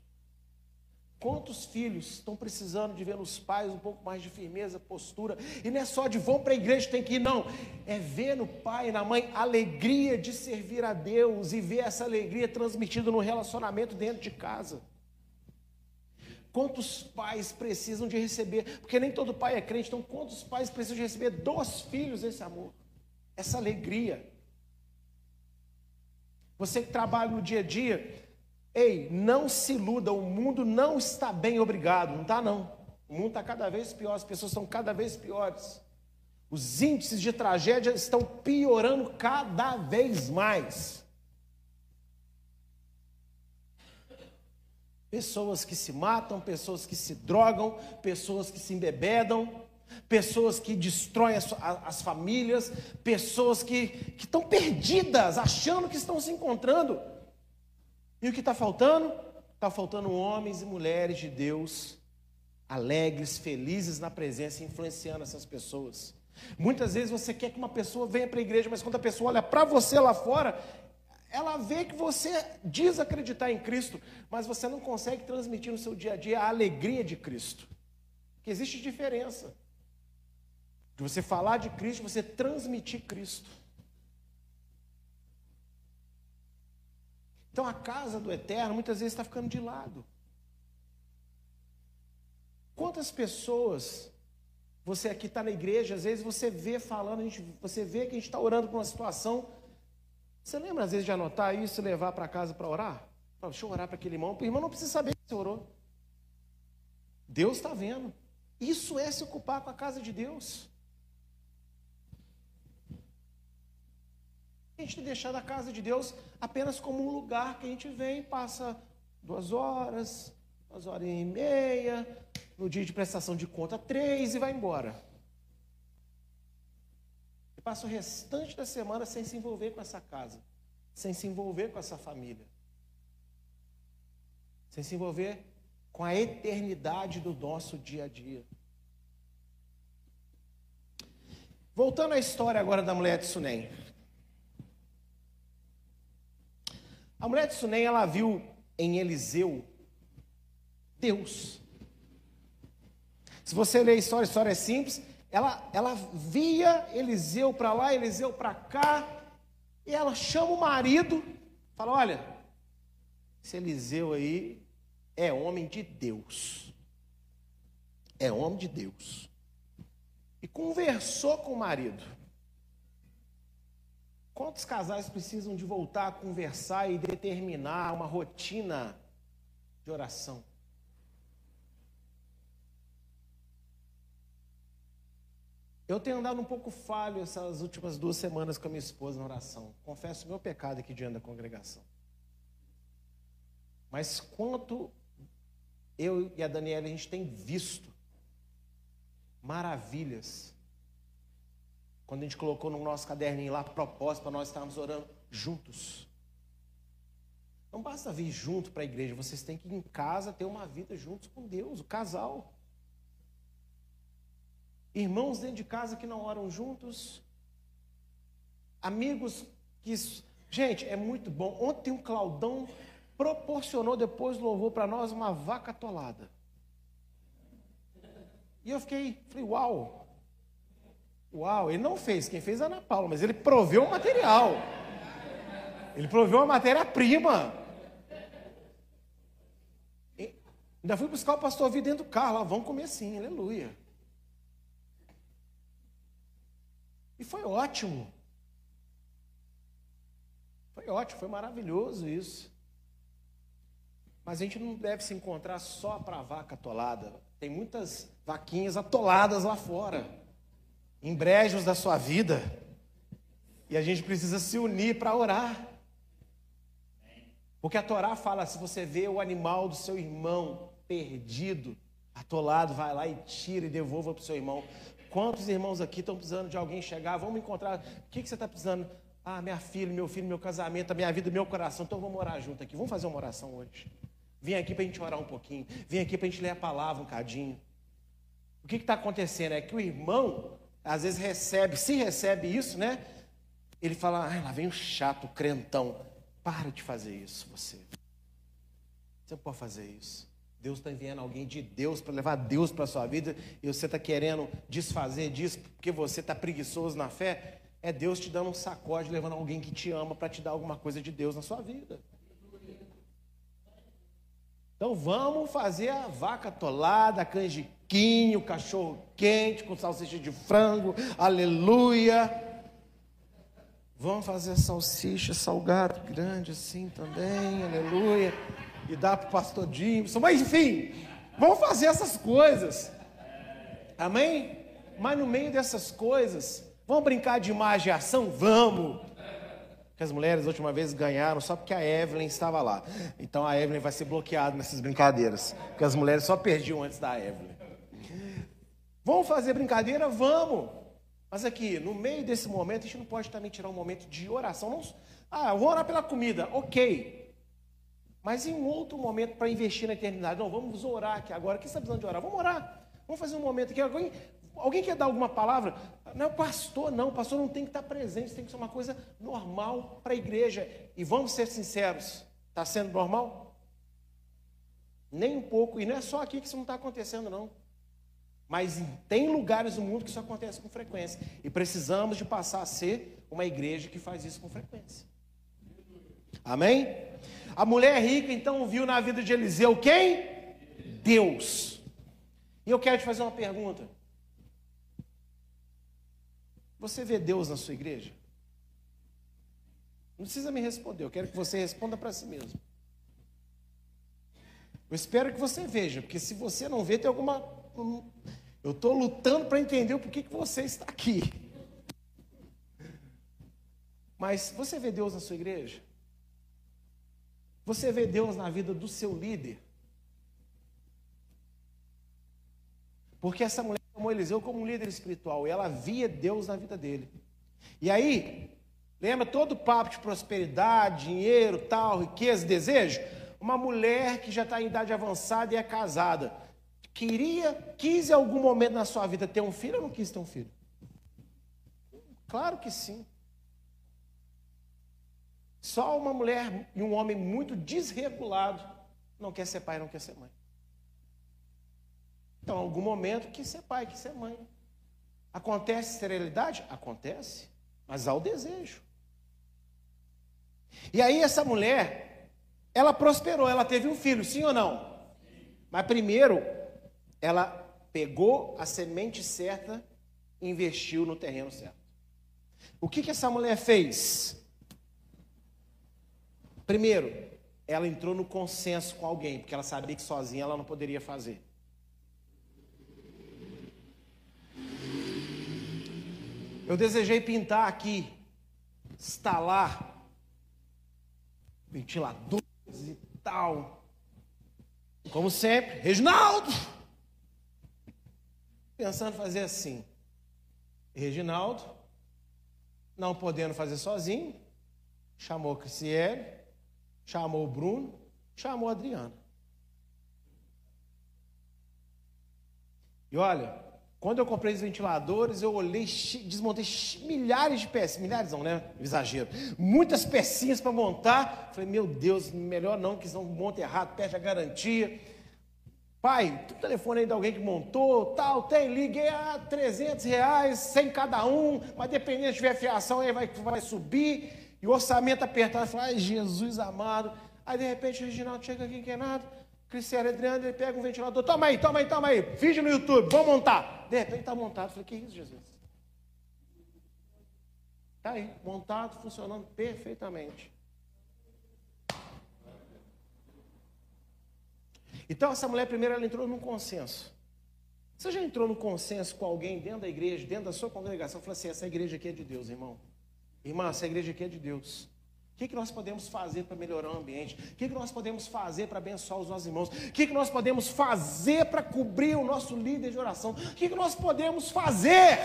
Quantos filhos estão precisando de ver nos pais um pouco mais de firmeza, postura, e não é só de vão para a igreja, tem que ir, não. É ver no pai e na mãe alegria de servir a Deus e ver essa alegria transmitida no relacionamento dentro de casa. Quantos pais precisam de receber? Porque nem todo pai é crente, então quantos pais precisam de receber dos filhos esse amor, essa alegria? Você que trabalha no dia a dia, ei, não se iluda, o mundo não está bem, obrigado, não está não. O mundo está cada vez pior, as pessoas estão cada vez piores. Os índices de tragédia estão piorando cada vez mais. Pessoas que se matam, pessoas que se drogam, pessoas que se embebedam, pessoas que destroem as, as famílias, pessoas que, que estão perdidas, achando que estão se encontrando. E o que está faltando? Está faltando homens e mulheres de Deus alegres, felizes na presença, influenciando essas pessoas. Muitas vezes você quer que uma pessoa venha para a igreja, mas quando a pessoa olha para você lá fora, ela vê que você diz acreditar em Cristo, mas você não consegue transmitir no seu dia a dia a alegria de Cristo. Que existe diferença de você falar de Cristo, você transmitir Cristo. Então a casa do eterno muitas vezes está ficando de lado. Quantas pessoas você aqui está na igreja, às vezes você vê falando, gente, você vê que a gente está orando por uma situação. Você lembra às vezes de anotar isso e levar para casa para orar? Fala, deixa eu orar para aquele irmão. O irmão não precisa saber que você orou. Deus está vendo. Isso é se ocupar com a casa de Deus. A gente tem deixado a casa de Deus apenas como um lugar que a gente vem, passa duas horas, duas horas e meia, no dia de prestação de conta, três e vai embora. E passa o restante da semana sem se envolver com essa casa, sem se envolver com essa família, sem se envolver com a eternidade do nosso dia a dia. Voltando à história agora da mulher de Sunem. A mulher de Sunem, ela viu em Eliseu Deus. Se você ler a história, a história é simples. Ela, ela via Eliseu para lá, Eliseu para cá, e ela chama o marido, fala: Olha, esse Eliseu aí é homem de Deus. É homem de Deus. E conversou com o marido. Quantos casais precisam de voltar a conversar e determinar uma rotina de oração? Eu tenho andado um pouco falho essas últimas duas semanas com a minha esposa na oração. Confesso o meu pecado aqui diante da congregação. Mas quanto eu e a Daniela a gente tem visto maravilhas quando a gente colocou no nosso caderninho lá propósito para nós estarmos orando juntos. Não basta vir junto para a igreja, vocês têm que em casa ter uma vida juntos com Deus, o casal. Irmãos dentro de casa que não oram juntos. Amigos que. Gente, é muito bom. Ontem um Claudão proporcionou depois louvou para nós uma vaca atolada. E eu fiquei, falei, uau, Uau, ele não fez, quem fez é a Ana Paula, mas ele proveu o material. Ele proveu a matéria-prima. Ainda fui buscar o pastor Vi dentro do carro, lá, vamos comer sim, aleluia. E foi ótimo. Foi ótimo, foi maravilhoso isso. Mas a gente não deve se encontrar só para vaca atolada. Tem muitas vaquinhas atoladas lá fora em brejos da sua vida. E a gente precisa se unir para orar. Porque a Torá fala: se você vê o animal do seu irmão perdido, atolado, vai lá e tira e devolva para o seu irmão. Quantos irmãos aqui estão precisando de alguém chegar? Vamos encontrar. O que, que você está precisando? Ah, minha filha, meu filho, meu casamento, a minha vida, meu coração. Então vamos orar junto aqui. Vamos fazer uma oração hoje. Vem aqui para a gente orar um pouquinho. Vem aqui para a gente ler a palavra um cadinho. O que está acontecendo é que o irmão às vezes recebe, se recebe isso, né? Ele fala, ah, lá vem o chato, o crentão. Para de fazer isso, você. Você não pode fazer isso. Deus está enviando alguém de Deus para levar Deus para a sua vida e você está querendo desfazer disso porque você está preguiçoso na fé. É Deus te dando um sacode, levando alguém que te ama para te dar alguma coisa de Deus na sua vida. Então vamos fazer a vaca tolada, canjiquinho, cachorro quente com salsicha de frango, aleluia. Vamos fazer salsicha salgado grande assim também, aleluia. E dá para o pastor Jimson, mas enfim, vamos fazer essas coisas. Amém? Mas no meio dessas coisas, vamos brincar de imagem e ação? Vamos. Que as mulheres, a última vez, ganharam só porque a Evelyn estava lá. Então a Evelyn vai ser bloqueada nessas brincadeiras. Porque as mulheres só perdiam antes da Evelyn. Vamos fazer brincadeira? Vamos. Mas aqui, no meio desse momento, a gente não pode também tirar um momento de oração. Não, ah, eu vou orar pela comida, ok. Mas em um outro momento para investir na eternidade. Não, vamos orar aqui agora. Quem está precisando de orar? Vamos orar. Vamos fazer um momento aqui. Alguém, alguém quer dar alguma palavra? Não, pastor, não. Pastor não tem que estar presente. Tem que ser uma coisa normal para a igreja. E vamos ser sinceros. Está sendo normal? Nem um pouco. E não é só aqui que isso não está acontecendo, não. Mas tem lugares no mundo que isso acontece com frequência. E precisamos de passar a ser uma igreja que faz isso com frequência. Amém? A mulher rica então viu na vida de Eliseu quem? Deus. E eu quero te fazer uma pergunta. Você vê Deus na sua igreja? Não precisa me responder, eu quero que você responda para si mesmo. Eu espero que você veja, porque se você não vê, tem alguma eu estou lutando para entender o porquê que você está aqui. Mas você vê Deus na sua igreja? Você vê Deus na vida do seu líder? Porque essa mulher tomou Eliseu como um líder espiritual e ela via Deus na vida dele. E aí, lembra todo o papo de prosperidade, dinheiro, tal, riqueza, desejo? Uma mulher que já está em idade avançada e é casada Queria, quis em algum momento na sua vida ter um filho ou não quis ter um filho? Claro que sim. Só uma mulher e um homem muito desregulado não quer ser pai, não quer ser mãe. Então, algum momento, quis ser pai, quis ser mãe. Acontece esterilidade? Acontece, mas há o desejo. E aí, essa mulher, ela prosperou, ela teve um filho, sim ou não? Mas primeiro, ela pegou a semente certa e investiu no terreno certo. O que, que essa mulher fez? Primeiro, ela entrou no consenso com alguém, porque ela sabia que sozinha ela não poderia fazer. Eu desejei pintar aqui, instalar ventiladores e tal. Como sempre, Reginaldo, pensando fazer assim. Reginaldo, não podendo fazer sozinho, chamou a Cristiele, chamou o Bruno, chamou a Adriana. E olha, quando eu comprei os ventiladores, eu olhei, desmontei milhares de peças, milhares não, né? Exagero. Muitas pecinhas para montar. Falei, meu Deus, melhor não, que senão monta errado, perde a garantia. Pai, tem telefone aí de alguém que montou, tal, tem, liguei a 300 reais, 100 cada um, mas dependendo se tiver fiação aí vai, vai subir, e o orçamento apertado, eu falei, ai Jesus amado, aí de repente o Reginaldo chega aqui, que é nada, Cristiano Adriano, ele pega um ventilador, toma aí, toma aí, toma aí, vídeo no YouTube, vamos montar, de repente está montado, eu falei, que isso Jesus? Está aí, montado, funcionando perfeitamente. Então essa mulher primeiro ela entrou num consenso. Você já entrou no consenso com alguém dentro da igreja, dentro da sua congregação, falou assim: essa igreja aqui é de Deus, irmão. Irmã, essa igreja aqui é de Deus. O que, que nós podemos fazer para melhorar o ambiente? O que, que nós podemos fazer para abençoar os nossos irmãos? O que, que nós podemos fazer para cobrir o nosso líder de oração? O que, que nós podemos fazer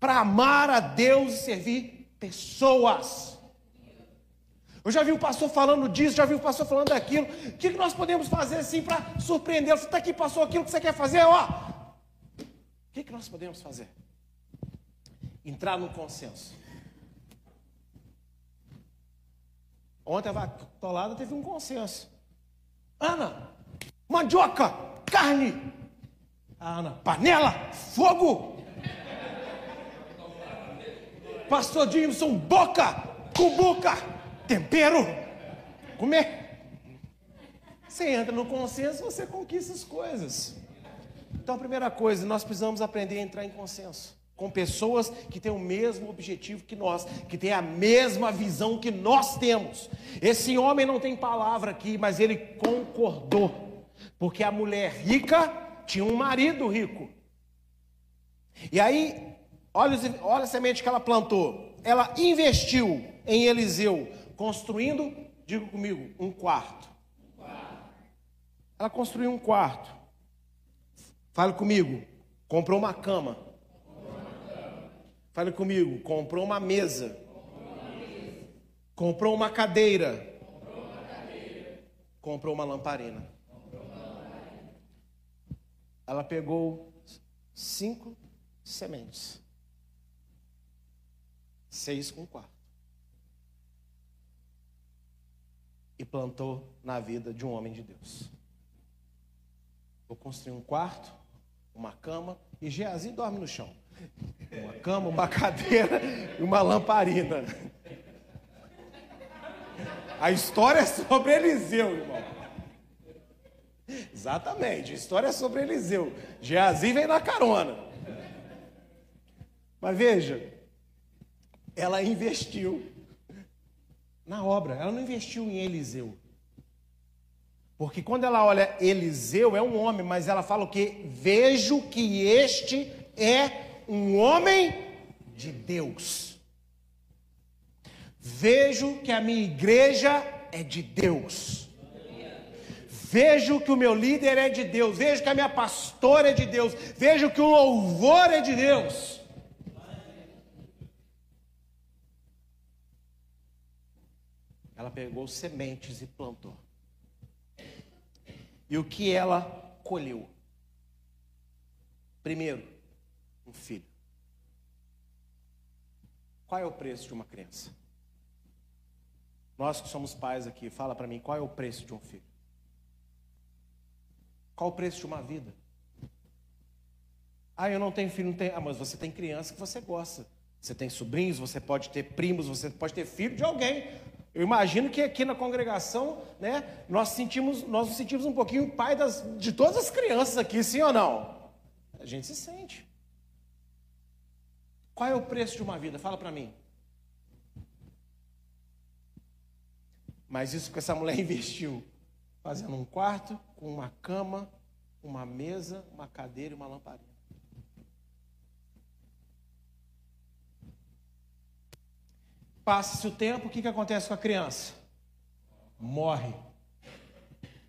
para amar a Deus e servir pessoas? Eu já vi o pastor falando disso, já vi o pastor falando daquilo. O que, nós podemos fazer assim para surpreender? Você está aqui, passou aquilo que você quer fazer, ó. O que, que nós podemos fazer? Entrar no consenso. Ontem a vatolada teve um consenso. Ana, mandioca, carne. Ana, panela, fogo. Pastor Jimson, boca, cumbuca tempero, comer. Você entra no consenso, você conquista as coisas. Então, a primeira coisa, nós precisamos aprender a entrar em consenso com pessoas que têm o mesmo objetivo que nós, que têm a mesma visão que nós temos. Esse homem não tem palavra aqui, mas ele concordou, porque a mulher rica tinha um marido rico. E aí, olha, olha a semente que ela plantou. Ela investiu em Eliseu, construindo, diga comigo, um quarto. Ela construiu um quarto. Fale comigo, comprou uma cama. Fale comigo, comprou uma mesa. Comprou uma cadeira. Comprou uma lamparina. Ela pegou cinco sementes. Seis com quatro. E plantou na vida de um homem de Deus. Vou construir um quarto, uma cama, e Geazi dorme no chão. Uma cama, uma cadeira e uma lamparina. A história é sobre Eliseu, irmão. Exatamente, a história é sobre Eliseu. Geazi vem na carona. Mas veja, ela investiu na obra, ela não investiu em Eliseu. Porque quando ela olha Eliseu, é um homem, mas ela fala o que? Vejo que este é um homem de Deus. Vejo que a minha igreja é de Deus. Vejo que o meu líder é de Deus. Vejo que a minha pastora é de Deus. Vejo que o louvor é de Deus. Ela pegou sementes e plantou. E o que ela colheu? Primeiro, um filho. Qual é o preço de uma criança? Nós que somos pais aqui, fala para mim, qual é o preço de um filho? Qual o preço de uma vida? Ah, eu não tenho filho, não tenho. Ah, mas você tem criança que você gosta. Você tem sobrinhos, você pode ter primos, você pode ter filho de alguém. Eu imagino que aqui na congregação, né, nós sentimos, nós nos sentimos um pouquinho pai das, de todas as crianças aqui, sim ou não? A gente se sente. Qual é o preço de uma vida? Fala para mim. Mas isso que essa mulher investiu, fazendo um quarto com uma cama, uma mesa, uma cadeira e uma lamparina. Passa-se o tempo, o que, que acontece com a criança? Morre.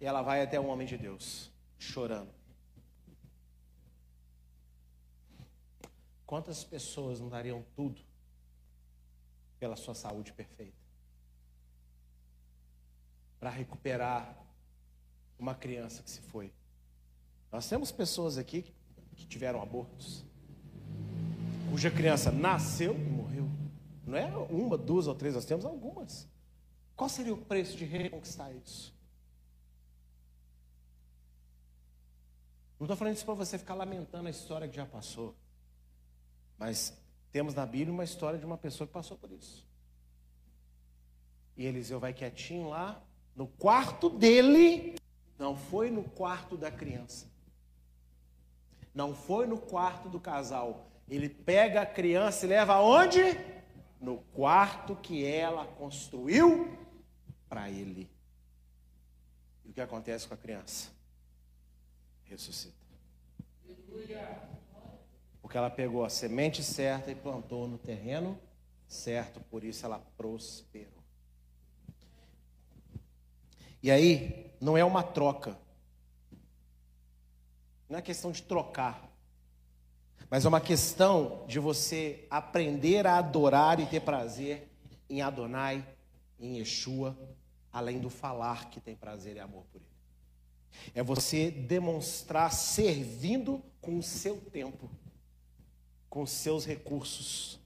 E ela vai até o homem de Deus, chorando. Quantas pessoas não dariam tudo pela sua saúde perfeita? Para recuperar uma criança que se foi. Nós temos pessoas aqui que tiveram abortos, cuja criança nasceu e morreu. Não é uma, duas ou três, nós temos algumas. Qual seria o preço de reconquistar isso? Não estou falando isso para você ficar lamentando a história que já passou. Mas temos na Bíblia uma história de uma pessoa que passou por isso. E Eliseu vai quietinho lá, no quarto dele, não foi no quarto da criança. Não foi no quarto do casal. Ele pega a criança e leva aonde? no quarto que ela construiu para ele. E o que acontece com a criança? Ressuscita. Porque ela pegou a semente certa e plantou no terreno certo, por isso ela prosperou. E aí, não é uma troca. Não é questão de trocar mas é uma questão de você aprender a adorar e ter prazer em Adonai, em Yeshua, além do falar que tem prazer e amor por ele. É você demonstrar servindo com o seu tempo, com seus recursos,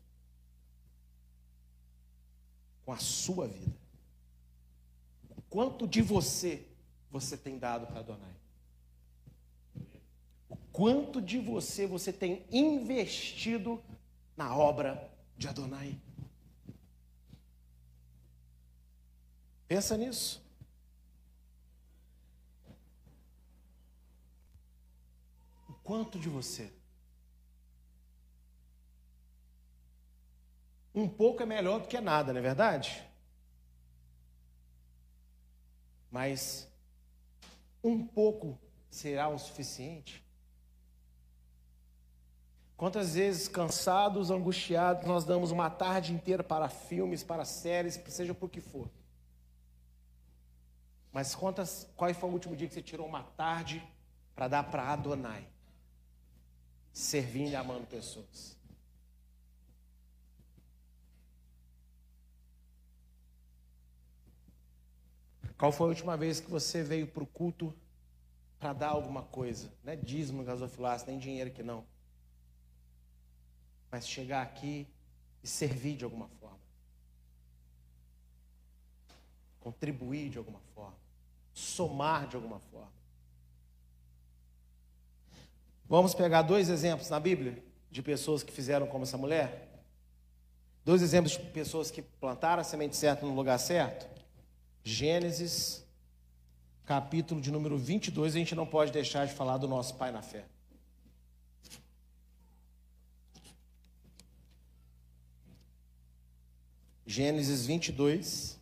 com a sua vida. Quanto de você você tem dado para Adonai? O quanto de você você tem investido na obra de Adonai? Pensa nisso. O quanto de você Um pouco é melhor do que nada, não é verdade? Mas um pouco será o suficiente? Quantas vezes, cansados, angustiados, nós damos uma tarde inteira para filmes, para séries, seja por que for. Mas quantas, qual foi o último dia que você tirou uma tarde para dar para Adonai? Servindo e amando pessoas. Qual foi a última vez que você veio para o culto para dar alguma coisa? Não é dízimo, gasofilaço, nem dinheiro que não. Mas chegar aqui e servir de alguma forma. Contribuir de alguma forma. Somar de alguma forma. Vamos pegar dois exemplos na Bíblia de pessoas que fizeram como essa mulher? Dois exemplos de pessoas que plantaram a semente certa no lugar certo? Gênesis, capítulo de número 22, a gente não pode deixar de falar do nosso Pai na fé. Gênesis 22,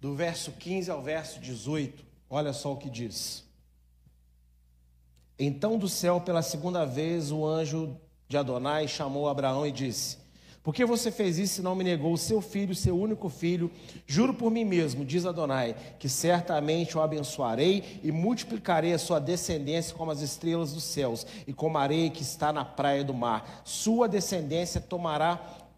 do verso 15 ao verso 18, olha só o que diz. Então do céu, pela segunda vez, o anjo de Adonai chamou Abraão e disse: por que você fez isso e não me negou o seu filho, seu único filho? Juro por mim mesmo, diz Adonai, que certamente o abençoarei e multiplicarei a sua descendência como as estrelas dos céus e como a areia que está na praia do mar. Sua descendência tomará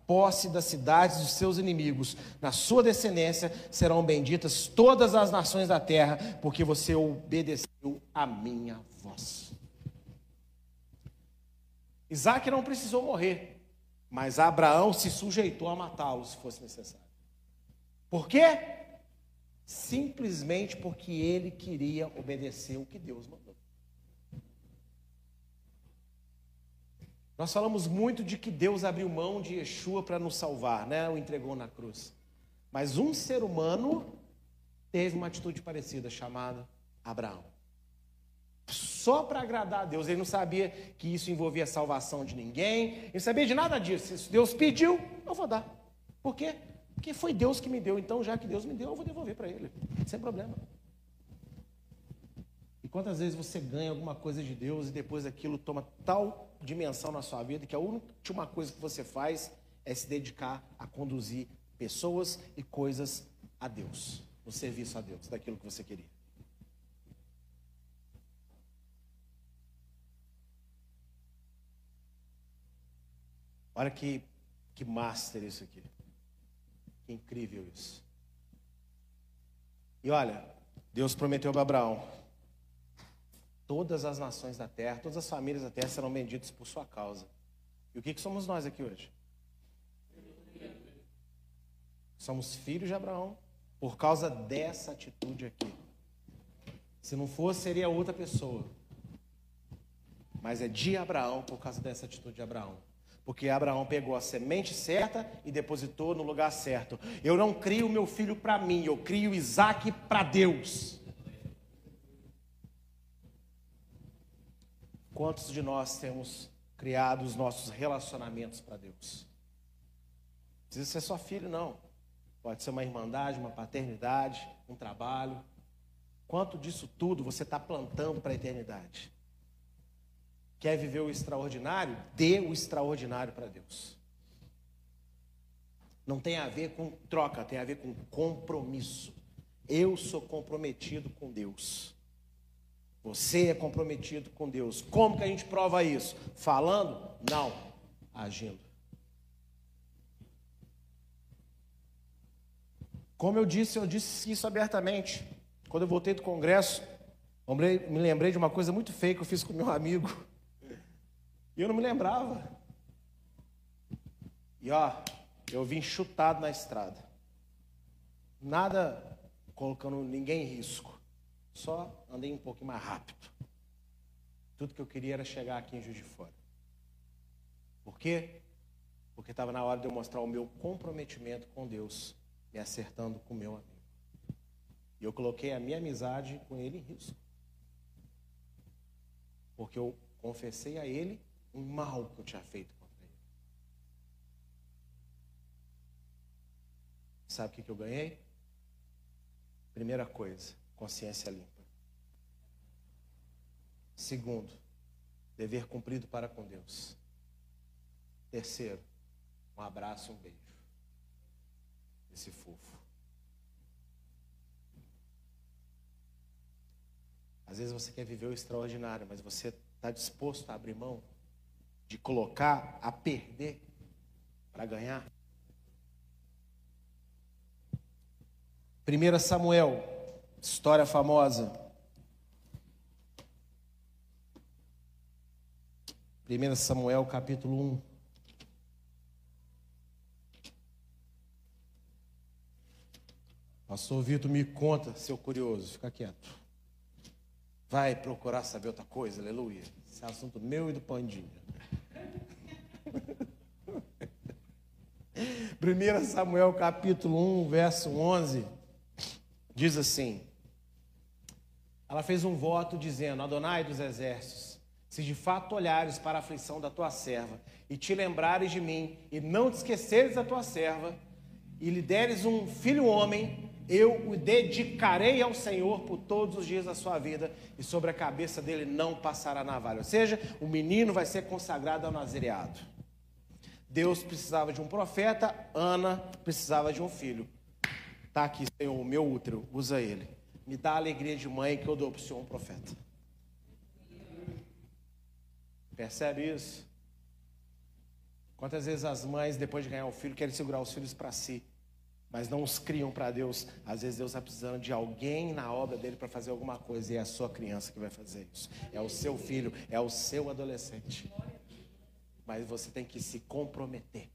posse das cidades dos seus inimigos. Na sua descendência serão benditas todas as nações da terra, porque você obedeceu a minha voz. Isaac não precisou morrer. Mas Abraão se sujeitou a matá-lo se fosse necessário. Por quê? Simplesmente porque ele queria obedecer o que Deus mandou. Nós falamos muito de que Deus abriu mão de Yeshua para nos salvar, né? O entregou na cruz. Mas um ser humano teve uma atitude parecida, chamada Abraão só para agradar a Deus. Ele não sabia que isso envolvia a salvação de ninguém, ele não sabia de nada disso. Se Deus pediu, eu vou dar. Por quê? Porque foi Deus que me deu, então já que Deus me deu, eu vou devolver para Ele, sem problema. E quantas vezes você ganha alguma coisa de Deus e depois aquilo toma tal dimensão na sua vida que a última coisa que você faz é se dedicar a conduzir pessoas e coisas a Deus, no serviço a Deus, daquilo que você queria. Olha que, que master isso aqui. Que incrível isso. E olha, Deus prometeu para Abraão: todas as nações da terra, todas as famílias da terra serão benditas por sua causa. E o que, que somos nós aqui hoje? Somos filhos de Abraão por causa dessa atitude aqui. Se não fosse, seria outra pessoa. Mas é de Abraão por causa dessa atitude de Abraão. Porque Abraão pegou a semente certa e depositou no lugar certo. Eu não crio meu filho para mim, eu crio Isaac para Deus. Quantos de nós temos criado os nossos relacionamentos para Deus? Não precisa ser só filho, não. Pode ser uma irmandade, uma paternidade, um trabalho. Quanto disso tudo você está plantando para a eternidade? Quer viver o extraordinário? Dê o extraordinário para Deus. Não tem a ver com troca, tem a ver com compromisso. Eu sou comprometido com Deus. Você é comprometido com Deus. Como que a gente prova isso? Falando? Não. Agindo. Como eu disse, eu disse isso abertamente. Quando eu voltei do congresso, me lembrei de uma coisa muito feia que eu fiz com meu amigo. E eu não me lembrava. E ó, eu vim chutado na estrada. Nada colocando ninguém em risco. Só andei um pouquinho mais rápido. Tudo que eu queria era chegar aqui em Juiz de Fora. Por quê? Porque estava na hora de eu mostrar o meu comprometimento com Deus, me acertando com o meu amigo. E eu coloquei a minha amizade com ele em risco. Porque eu confessei a ele um mal que eu tinha feito contra ele. Sabe o que, que eu ganhei? Primeira coisa, consciência limpa. Segundo, dever cumprido para com Deus. Terceiro, um abraço, um beijo. Esse fofo. Às vezes você quer viver o extraordinário, mas você está disposto a abrir mão de colocar a perder para ganhar? 1 Samuel, história famosa. 1 Samuel capítulo 1. Pastor Vitor, me conta, seu curioso, fica quieto. Vai procurar saber outra coisa, aleluia. Esse é assunto meu e do Pandinha. 1 Samuel capítulo 1, verso 11, diz assim: Ela fez um voto dizendo: Adonai dos exércitos, se de fato olhares para a aflição da tua serva e te lembrares de mim e não te esqueceres da tua serva e lhe deres um filho homem, eu o dedicarei ao Senhor por todos os dias da sua vida e sobre a cabeça dele não passará navalha. Ou seja, o menino vai ser consagrado ao nazireado. Deus precisava de um profeta, Ana precisava de um filho. Está aqui, Senhor, o meu útero, usa ele. Me dá a alegria de mãe que eu dou para o Senhor um profeta. Percebe isso? Quantas vezes as mães, depois de ganhar o filho, querem segurar os filhos para si, mas não os criam para Deus? Às vezes Deus está precisando de alguém na obra dele para fazer alguma coisa, e é a sua criança que vai fazer isso. É o seu filho, é o seu adolescente. Mas você tem que se comprometer.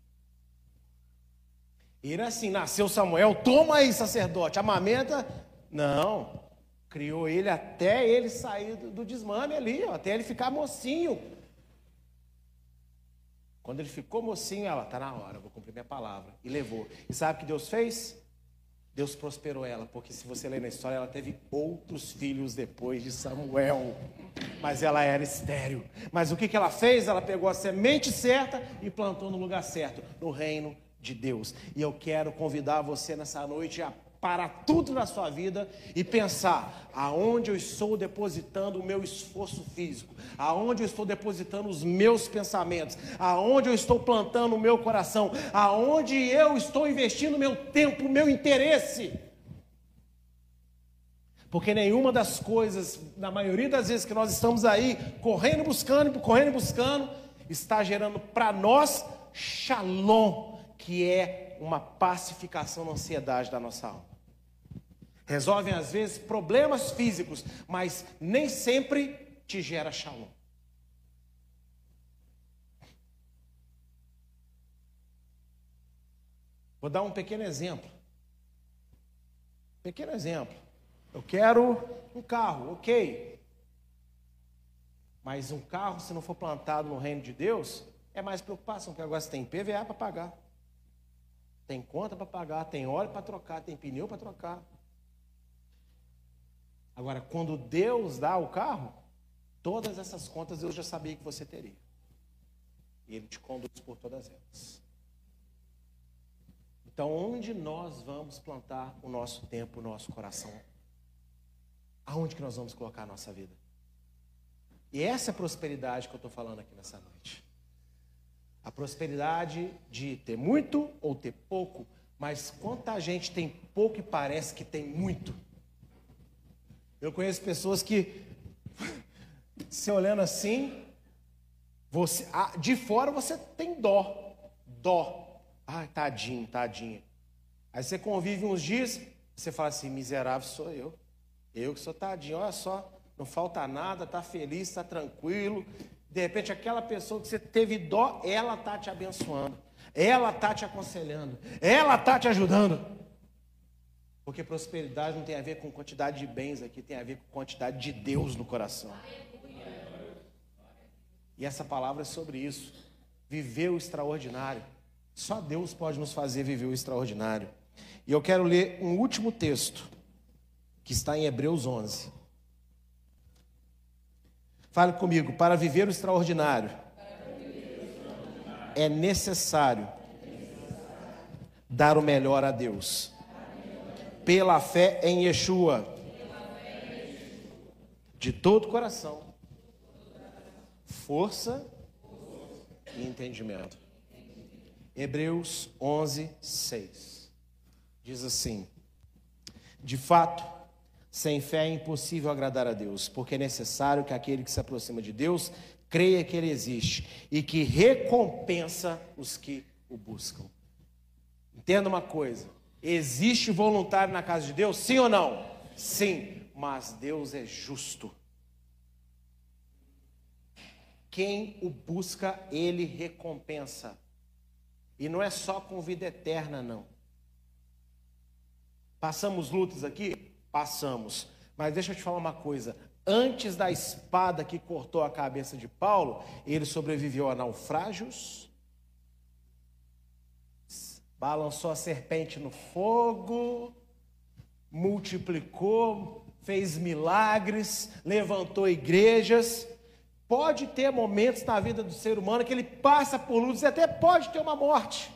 Ir assim, nasceu Samuel, toma aí, sacerdote, amamenta. Não, criou ele até ele sair do, desmame ali, ó, até ele ficar mocinho. Quando ele ficou mocinho, ela, está na hora, vou cumprir minha palavra. E levou. E sabe o que Deus fez? Deus prosperou ela, porque se você ler na história, ela teve outros filhos depois de Samuel. Mas ela era estéril. Mas o que, que ela fez? Ela pegou a semente certa e plantou no lugar certo, no reino de Deus. E eu quero convidar você nessa noite a para tudo na sua vida e pensar aonde eu estou depositando o meu esforço físico, aonde eu estou depositando os meus pensamentos, aonde eu estou plantando o meu coração, aonde eu estou investindo meu tempo, meu interesse. Porque nenhuma das coisas, na maioria das vezes que nós estamos aí, correndo, buscando, correndo, buscando, está gerando para nós shalom, que é uma pacificação na ansiedade da nossa alma resolvem às vezes problemas físicos, mas nem sempre te gera shalom. Vou dar um pequeno exemplo. Pequeno exemplo. Eu quero um carro, ok. Mas um carro, se não for plantado no reino de Deus, é mais preocupação, porque agora você tem PVA para pagar, tem conta para pagar, tem óleo para trocar, tem pneu para trocar. Agora, quando Deus dá o carro, todas essas contas Deus já sabia que você teria. E Ele te conduz por todas elas. Então, onde nós vamos plantar o nosso tempo, o nosso coração? Aonde que nós vamos colocar a nossa vida? E essa é a prosperidade que eu estou falando aqui nessa noite. A prosperidade de ter muito ou ter pouco, mas quanta gente tem pouco e parece que tem muito. Eu conheço pessoas que, se olhando assim, você, de fora você tem dó, dó. Ai, tadinho, tadinha. Aí você convive uns dias, você fala assim: miserável sou eu. Eu que sou tadinho, olha só, não falta nada, tá feliz, tá tranquilo. De repente, aquela pessoa que você teve dó, ela tá te abençoando, ela tá te aconselhando, ela tá te ajudando. Porque prosperidade não tem a ver com quantidade de bens aqui, tem a ver com quantidade de Deus no coração. E essa palavra é sobre isso. Viver o extraordinário. Só Deus pode nos fazer viver o extraordinário. E eu quero ler um último texto, que está em Hebreus 11. Fale comigo, para viver o extraordinário, é necessário dar o melhor a Deus. Pela fé em Yeshua. De todo o coração. Força e entendimento. Hebreus 11, 6. Diz assim: De fato, sem fé é impossível agradar a Deus, porque é necessário que aquele que se aproxima de Deus creia que Ele existe e que recompensa os que o buscam. Entenda uma coisa: existe voluntário na casa de Deus? Sim ou não? Sim, mas Deus é justo. Quem o busca, ele recompensa. E não é só com vida eterna, não. Passamos lutas aqui? Passamos. Mas deixa eu te falar uma coisa: antes da espada que cortou a cabeça de Paulo, ele sobreviveu a naufrágios, balançou a serpente no fogo, multiplicou, fez milagres, levantou igrejas. Pode ter momentos na vida do ser humano que ele passa por lutas e até pode ter uma morte,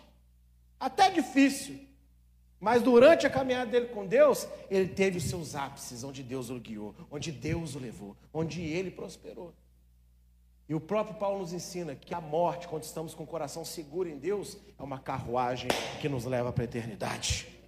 até difícil. Mas durante a caminhada dele com Deus, ele teve os seus ápices, onde Deus o guiou, onde Deus o levou, onde ele prosperou. E o próprio Paulo nos ensina que a morte, quando estamos com o coração seguro em Deus, é uma carruagem que nos leva para a eternidade.